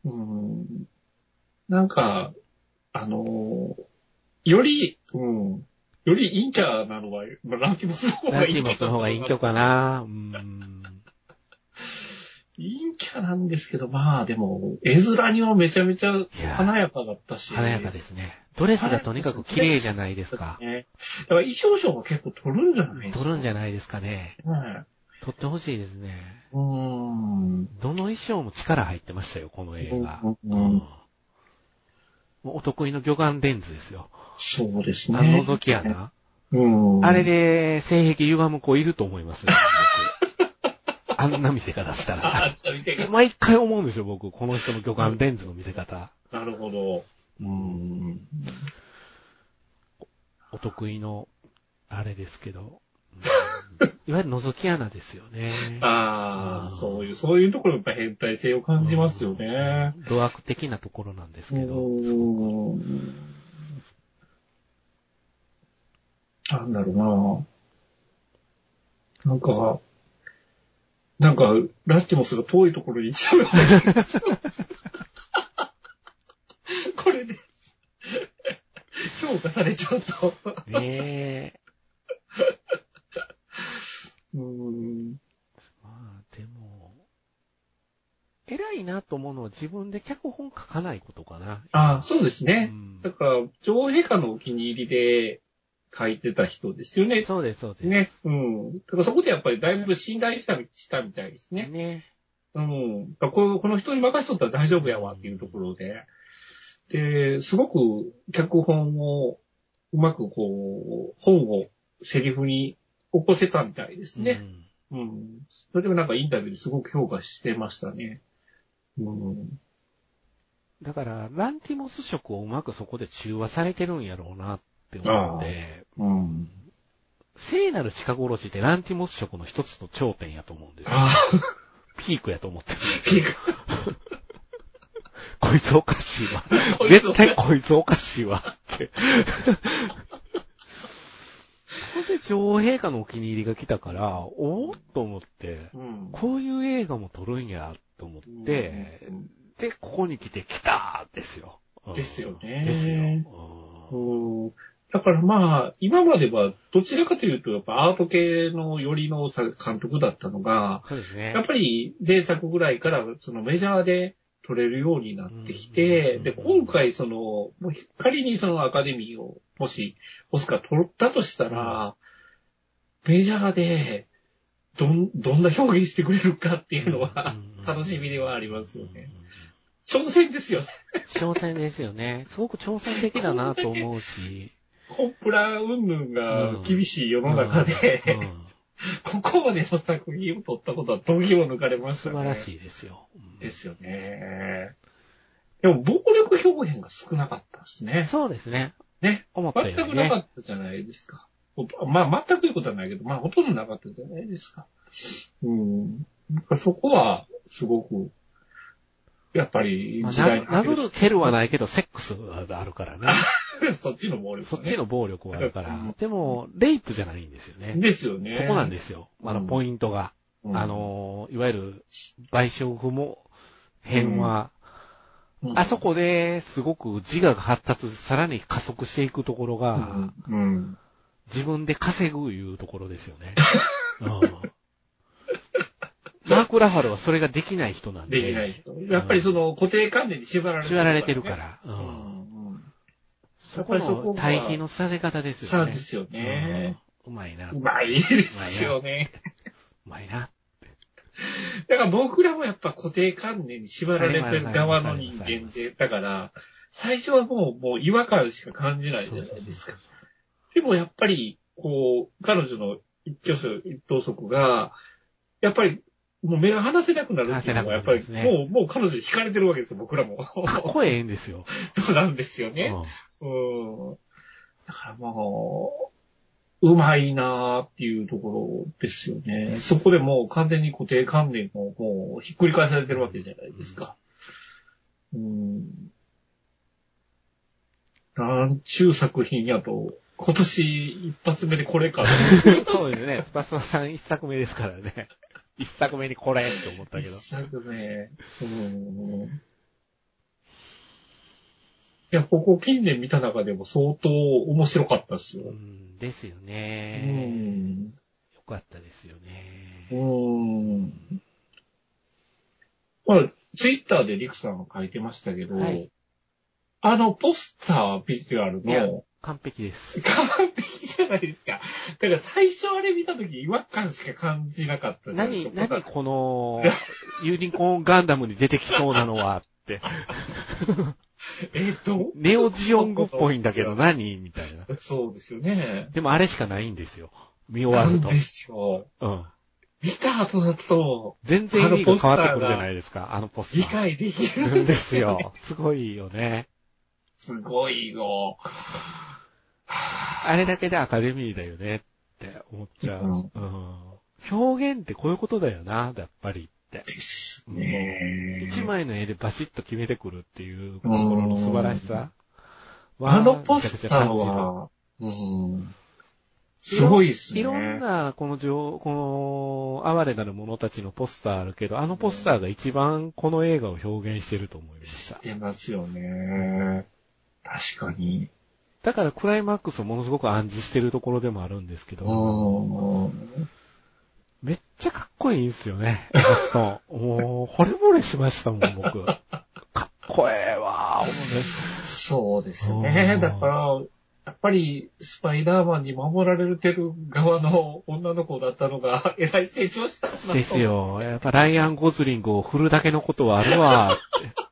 うん、なんか、あのー、より、うん、より陰キャなのは、まあ、ランティモスの方がいい。ランティモスの方が陰キャかな。うん陰キャなんですけど、まあでも、絵面にはめちゃめちゃ華やかだったし。華やかですね。ドレスがとにかく綺麗じゃないですか。ね、だから衣装賞が結構取るんじゃないですか。取るんじゃないですかね。ね取ってほしいですね。うん。どの衣装も力入ってましたよ、この映画。うん、うんお得意の魚眼レンズですよ。そうですね。あの覗き穴。うん。あれで性癖歪む子いると思いますよ、あんな見せ方したら。毎回思うんですよ、僕。この人の魚眼レンズの見せ方。なるほど。うん。お得意の、あれですけど。いわゆる覗き穴ですよね。ああ、そういう、そういうところやっぱ変態性を感じますよね。ド悪的なところなんですけど。なんだろうななんか、なんか、ラッティモスが遠いところに行っちゃう。これで、評価されちゃうと。ねえ。うん。まあ、でも、偉いなと思うのは自分で脚本書かないことかな。ああ、そうですうね。んだから、女王陛下のお気に入りで書いてた人ですよね。そうです、そうです。ね。うん。だからそこでやっぱりだいぶ信頼したしたみたいですね。ね。うん。だからこのこの人に任せとったら大丈夫やわっていうところで。で、すごく脚本をうまくこう、本をセリフに起こせたみたいですね。うんうん。それでもなんかインタビューですごく評価してましたね。うん。だから、ランティモス色をうまくそこで中和されてるんやろうなって思って、うん。聖なる鹿殺しってランティモス色の一つの頂点やと思うんですよ。ピークやと思ってるんですピよ。ーク。こいつおかしいわ。絶対こいつおかしいわって。ここで女王陛下のお気に入りが来たから、おーっと思って、うん。こういう映画も撮るんやと思って、うんで、ここに来て来たーですよ。うんですよねですよ。うんだからまあ、今まではどちらかというと、やっぱアート系の寄りのさ監督だったのが、そうですね。やっぱり前作ぐらいからそのメジャーで撮れるようになってきて、うんで、今回その、もう仮にそのアカデミーを、もし、オスカー取ったとしたら、メジャーで、どん、どんな表現してくれるかっていうのは、楽しみではありますよね。。挑戦ですよね。挑戦ですよね。すごく挑戦的だなと思うし。コンプラ云々が厳しい世の中で、うんうん ここまでの作品を撮ったことは度肝を抜かれましたね。素晴らしいですよ。うんですよね。でも、暴力表現が少なかったですね。そうですね。ね。思ったよね。くなかったじゃないですか。まあ、全くいうことはないけど、まあ、ほとんどなかったじゃないですか。うん。そこは、すごく、やっぱりまあ時代にな殴る、蹴るはないけど、セックスがあるからね。そっちの暴力、ね。そっちの暴力はあるからうん。でも、レイプじゃないんですよね。ですよね。そこなんですよ。あの、うんポイントが。うんあ、の、いわゆる、賠償不も、編は、うんあそこですごく自我が発達、さらに加速していくところうが、ん。うん。自分で稼ぐいうところですよね。うんマーク・ラファルはそれができない人なんで。できない人。やっぱりその固定観念に縛られてる、縛られてるか。ら。ううんん。うん。そこの対比のさせ方ですよね。そうですよね。うん。うまいな。うまいですよね。うまいな。だから僕らもやっぱ固定観念に縛られてる側の人間で、だから、最初はもう、もう違和感しか感じないじゃないですか。でもやっぱり、こう、彼女の一挙手一投足が、やっぱり、もう目が離せなくなるっていうのは、やっぱり、離せなくなりますもう、もう彼女に惹かれてるわけですよ、僕らも。かっこええんですよ。そうなんですようね。んうん。だからもう、うまいなーっていうところですよね。そこでもう完全に固定観念ももうひっくり返されてるわけじゃないですか。うん。なんちゅう作品やと、今年一発目でこれか。そうですね。スパスパさん一作目ですからね。一作目にこれって思ったけど一。作目。うん。いや、ここ近年見た中でも相当面白かったですよう。ん、ですようね。ん。よかったですよね。うーん。まあ、ツイッターでリクさんが書いてましたけど、はいあのポスタービジュアルいやの、完璧です。完璧じゃないですか。だから最初あれ見たとき違和感しか感じなかったです何、か。何この、ユニコーンガンダムに出てきそうなのはって。えっと、ネオジオングっぽいんだけど何みたいな。そうですよね。でもあれしかないんですよ。見終わるとなんで。すよ。うん。見た後だと、全然意味が変わってくるじゃないですか、あのポスター。理解できるるんですよ。すごいよね。すごいよ。あれだけでアカデミーだよねって思っちゃう。うんうん表現ってこういうことだよな、やっぱりって。ですね。一枚の絵でバシッと決めてくるっていうところの素晴らしさはあのポスターは、うん、すごいですね。いろんな、この情、この、哀れなる者たちのポスターあるけど、あのポスターが一番この映画を表現してると思いました。出ますよね。確かに。だからクライマックスをものすごく暗示してるところでもあるんですけど、うん。めっちゃかっこいいんですよね、エマスト。もう、惚れ惚れしましたもん、僕。かっこええわ、ね。そうですうね。んだから、やっぱり、スパイダーマンに守られてる側の女の子だったのが、えらい成長したんだとです。よ。やっぱライアン・ゴズリングを振るだけのことはあるわ、って。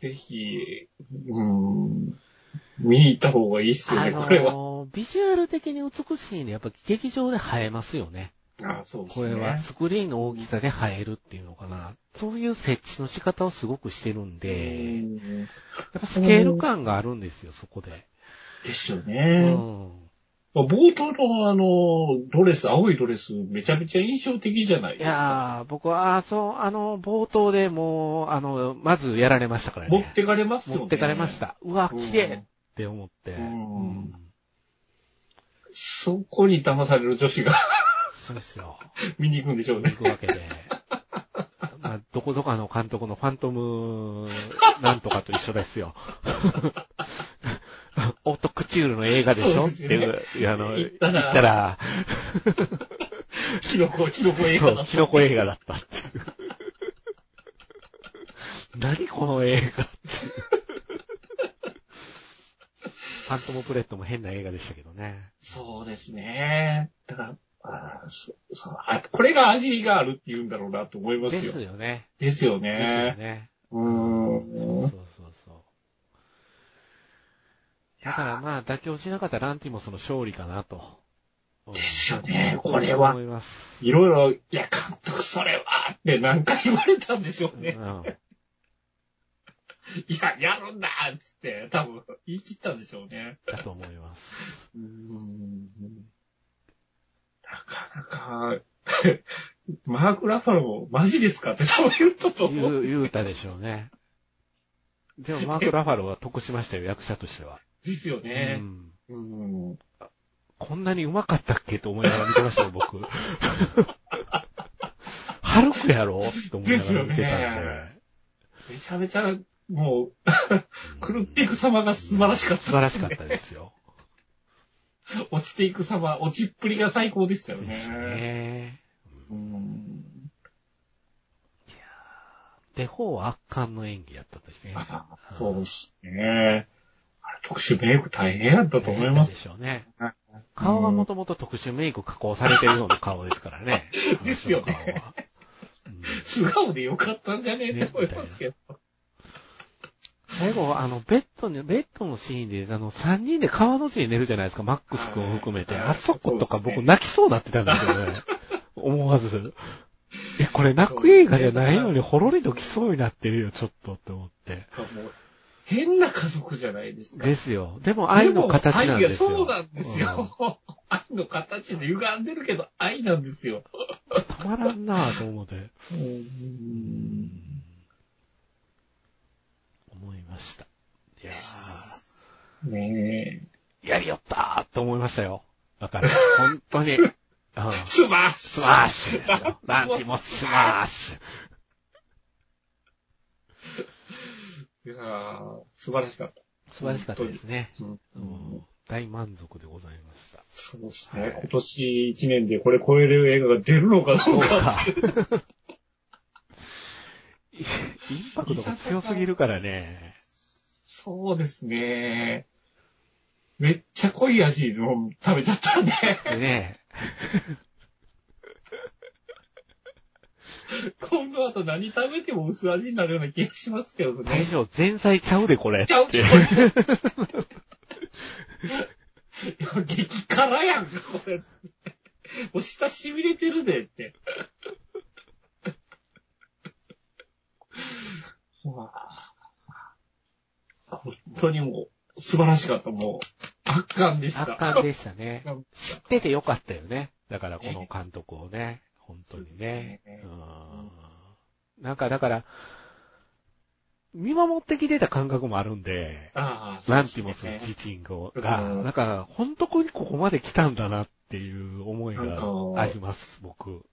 ぜひ、うん、見に行った方がいいっすよね、あこれは。ビジュアル的に美しいんで、やっぱ劇場で映えますよね。あそうですこね。れはスクリーンの大きさで映えるっていうのかな。そういう設置の仕方をすごくしてるんで、うんやっぱスケール感があるんですよ、そこで。ですようね。ん。冒頭のあの、ドレス、青いドレス、めちゃめちゃ印象的じゃないいですか。やー、僕は、あそう、あの、冒頭でもう、あの、まずやられましたからね。持ってかれますよね。持ってかれまし。た。うわ、綺麗って思って。そこに騙される女子がそうですよ。見に行くんでしょうね行。くわけで。まあ、どこぞかの監督のファントムなんとかと一緒ですよ。オートクチュールの映画でしょ、っていう、あの、言ったら キノコ、キノコ映画だった。キノコ映画だったっていう。何この映画。ファントムプレットも変な映画でしたけどね。そうですね。だから、あーそそうあこれが味があるって言うんだろうなと思いまですすよ。よね。ですよですよね。ね。うん。そうそう。だからまあ、妥協しなかったランティモスの勝利かなと。ですよねこれは思います。いろいろ、いや、監督それはって何回言われたんでしょうね。うん いや、やるんだっつって、多分言い切ったんでしょうね。だと思います。うーん。なかなか、マーク・ラファロもマジですかって多分言ったと思う。言う、言うたでしょうね。でもマーク・ラファローは得しましたよ、役者としては。ですようね。ん。うん。こんなに上手かったっけ？と思いながら見てましたよ、僕。ハルクやろ？と思いながら見てたんで。めちゃめちゃ、もう、狂っていく様が素晴らしかった、素晴らしかったですよ。落ちていく様、落ちっぷりが最高でしたよね。ですね。うん。デフォーは圧巻の演技やったとしてね。あそうですね。特殊メイク大変やったと思いま。ですしょうね。顔がもともと特殊メイク加工されてるような顔ですからね ですよね素顔でよかったんじゃねえって思いますけど。最後、あの、ベッドに、ベッドのシーンで、あの、三人で川の字に寝るじゃないですか、マックス君を含めて。はいあそことか僕泣きそうになってたんですよね。思わず。え、これ泣く映画じゃないのに、ほろりと来そうになってるよ、ちょっとって思って。変な家族じゃないですか。ですよ。でも愛の形なんですよ。愛がそうなんですよ。愛の形で歪んでるけど愛なんですよ。うんたまらんなぁと思って。うん思いました。いやねえ。ー、やりよったーって思いましたよ。だから、本当に。うんスマッシュスマッシュですよ。ランティモススマッシュ。いやー素晴らしかった。素晴らしかったですね。うんうん大満足でございました。そうですはいね。今年1年でこれ超える映画が出るのかどうか。か。インパクトが強すぎるからね。そうですね。めっちゃ濃い味の食べちゃったんで。でね、今度あと何食べても薄味になるような気がしますけどね。大将前菜ちゃうでこれ。ちゃうってけど。いや激辛やんか、これ。もう舌痺れてるでって。まあ本当にもう、素晴らしかった。もう、圧巻でした。圧巻でしたね。うん知っててよかったよね。だからこの監督をね。本当にね。なんかだから、見守ってきてた感覚もあるんで、ああ、ランティモスそうですね。自身が、うんだから本当にここまで来たんだなっていう思いがあります、僕。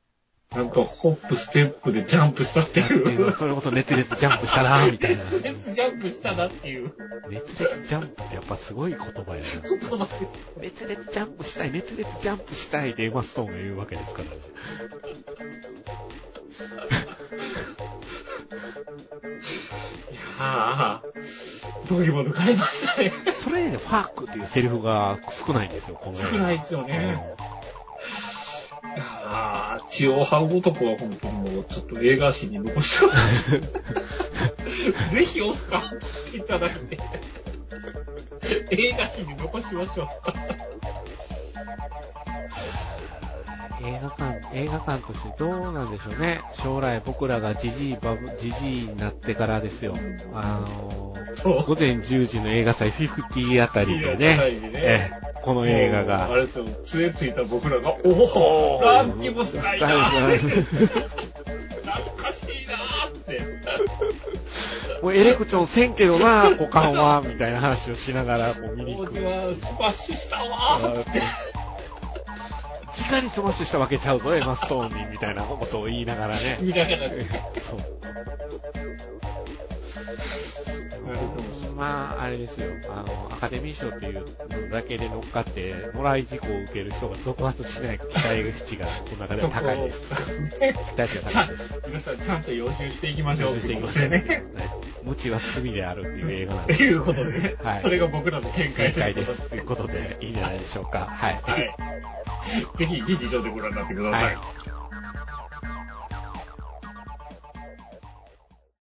なんか、ホップ、ステップでジャンプしたっていう。それこそ熱烈ジャンプしたなみたいな。熱烈ジャンプしたなっていう熱烈ジャンプってやっぱすごい言葉やな。言葉です。熱烈ジャンプしたい、熱烈ジャンプしたいでエマストーンが言うわけですからね。いやー、どういうものがありましたね。それでファークっていうセリフが少ないんですよ、この少ないですよね。血を這う男は本当にもうちょっと映画史に残してます。ぜひオスカー取っていただいて、映画史に残しましょう。映画館、映画館としてどうなんでしょうね。将来僕らがジジイバブ、ジジイになってからですよ。あのー。午前10時の映画祭50あたりではね、ねええこの映画あが。れですよ、杖ついた僕らが、おおランキムスタイナー懐かしいなーって。もうエレクチョンせんけどな、股間は、みたいな話をしながらこう見に行く。はスマッシュしたわーって。直にスマッシュしたわけちゃうぞ、エマストーンに、みたいなことを言いながらね。見ながら。そう。まあ、あれですよ。あの、アカデミー賞っていうのだけで乗っかって、もらい事故を受ける人が続発しない期待値が、この中では高いです。ね期待値が高いです。皆さんちゃんと予習していきましょう予習していきましょう。無知は罪であるっていう映画なんで。いうことで、はいそれが僕らの見解正解ということです。ということで、いいんじゃないでしょうか。はい。はい。ぜひ劇場でご覧になってください。はい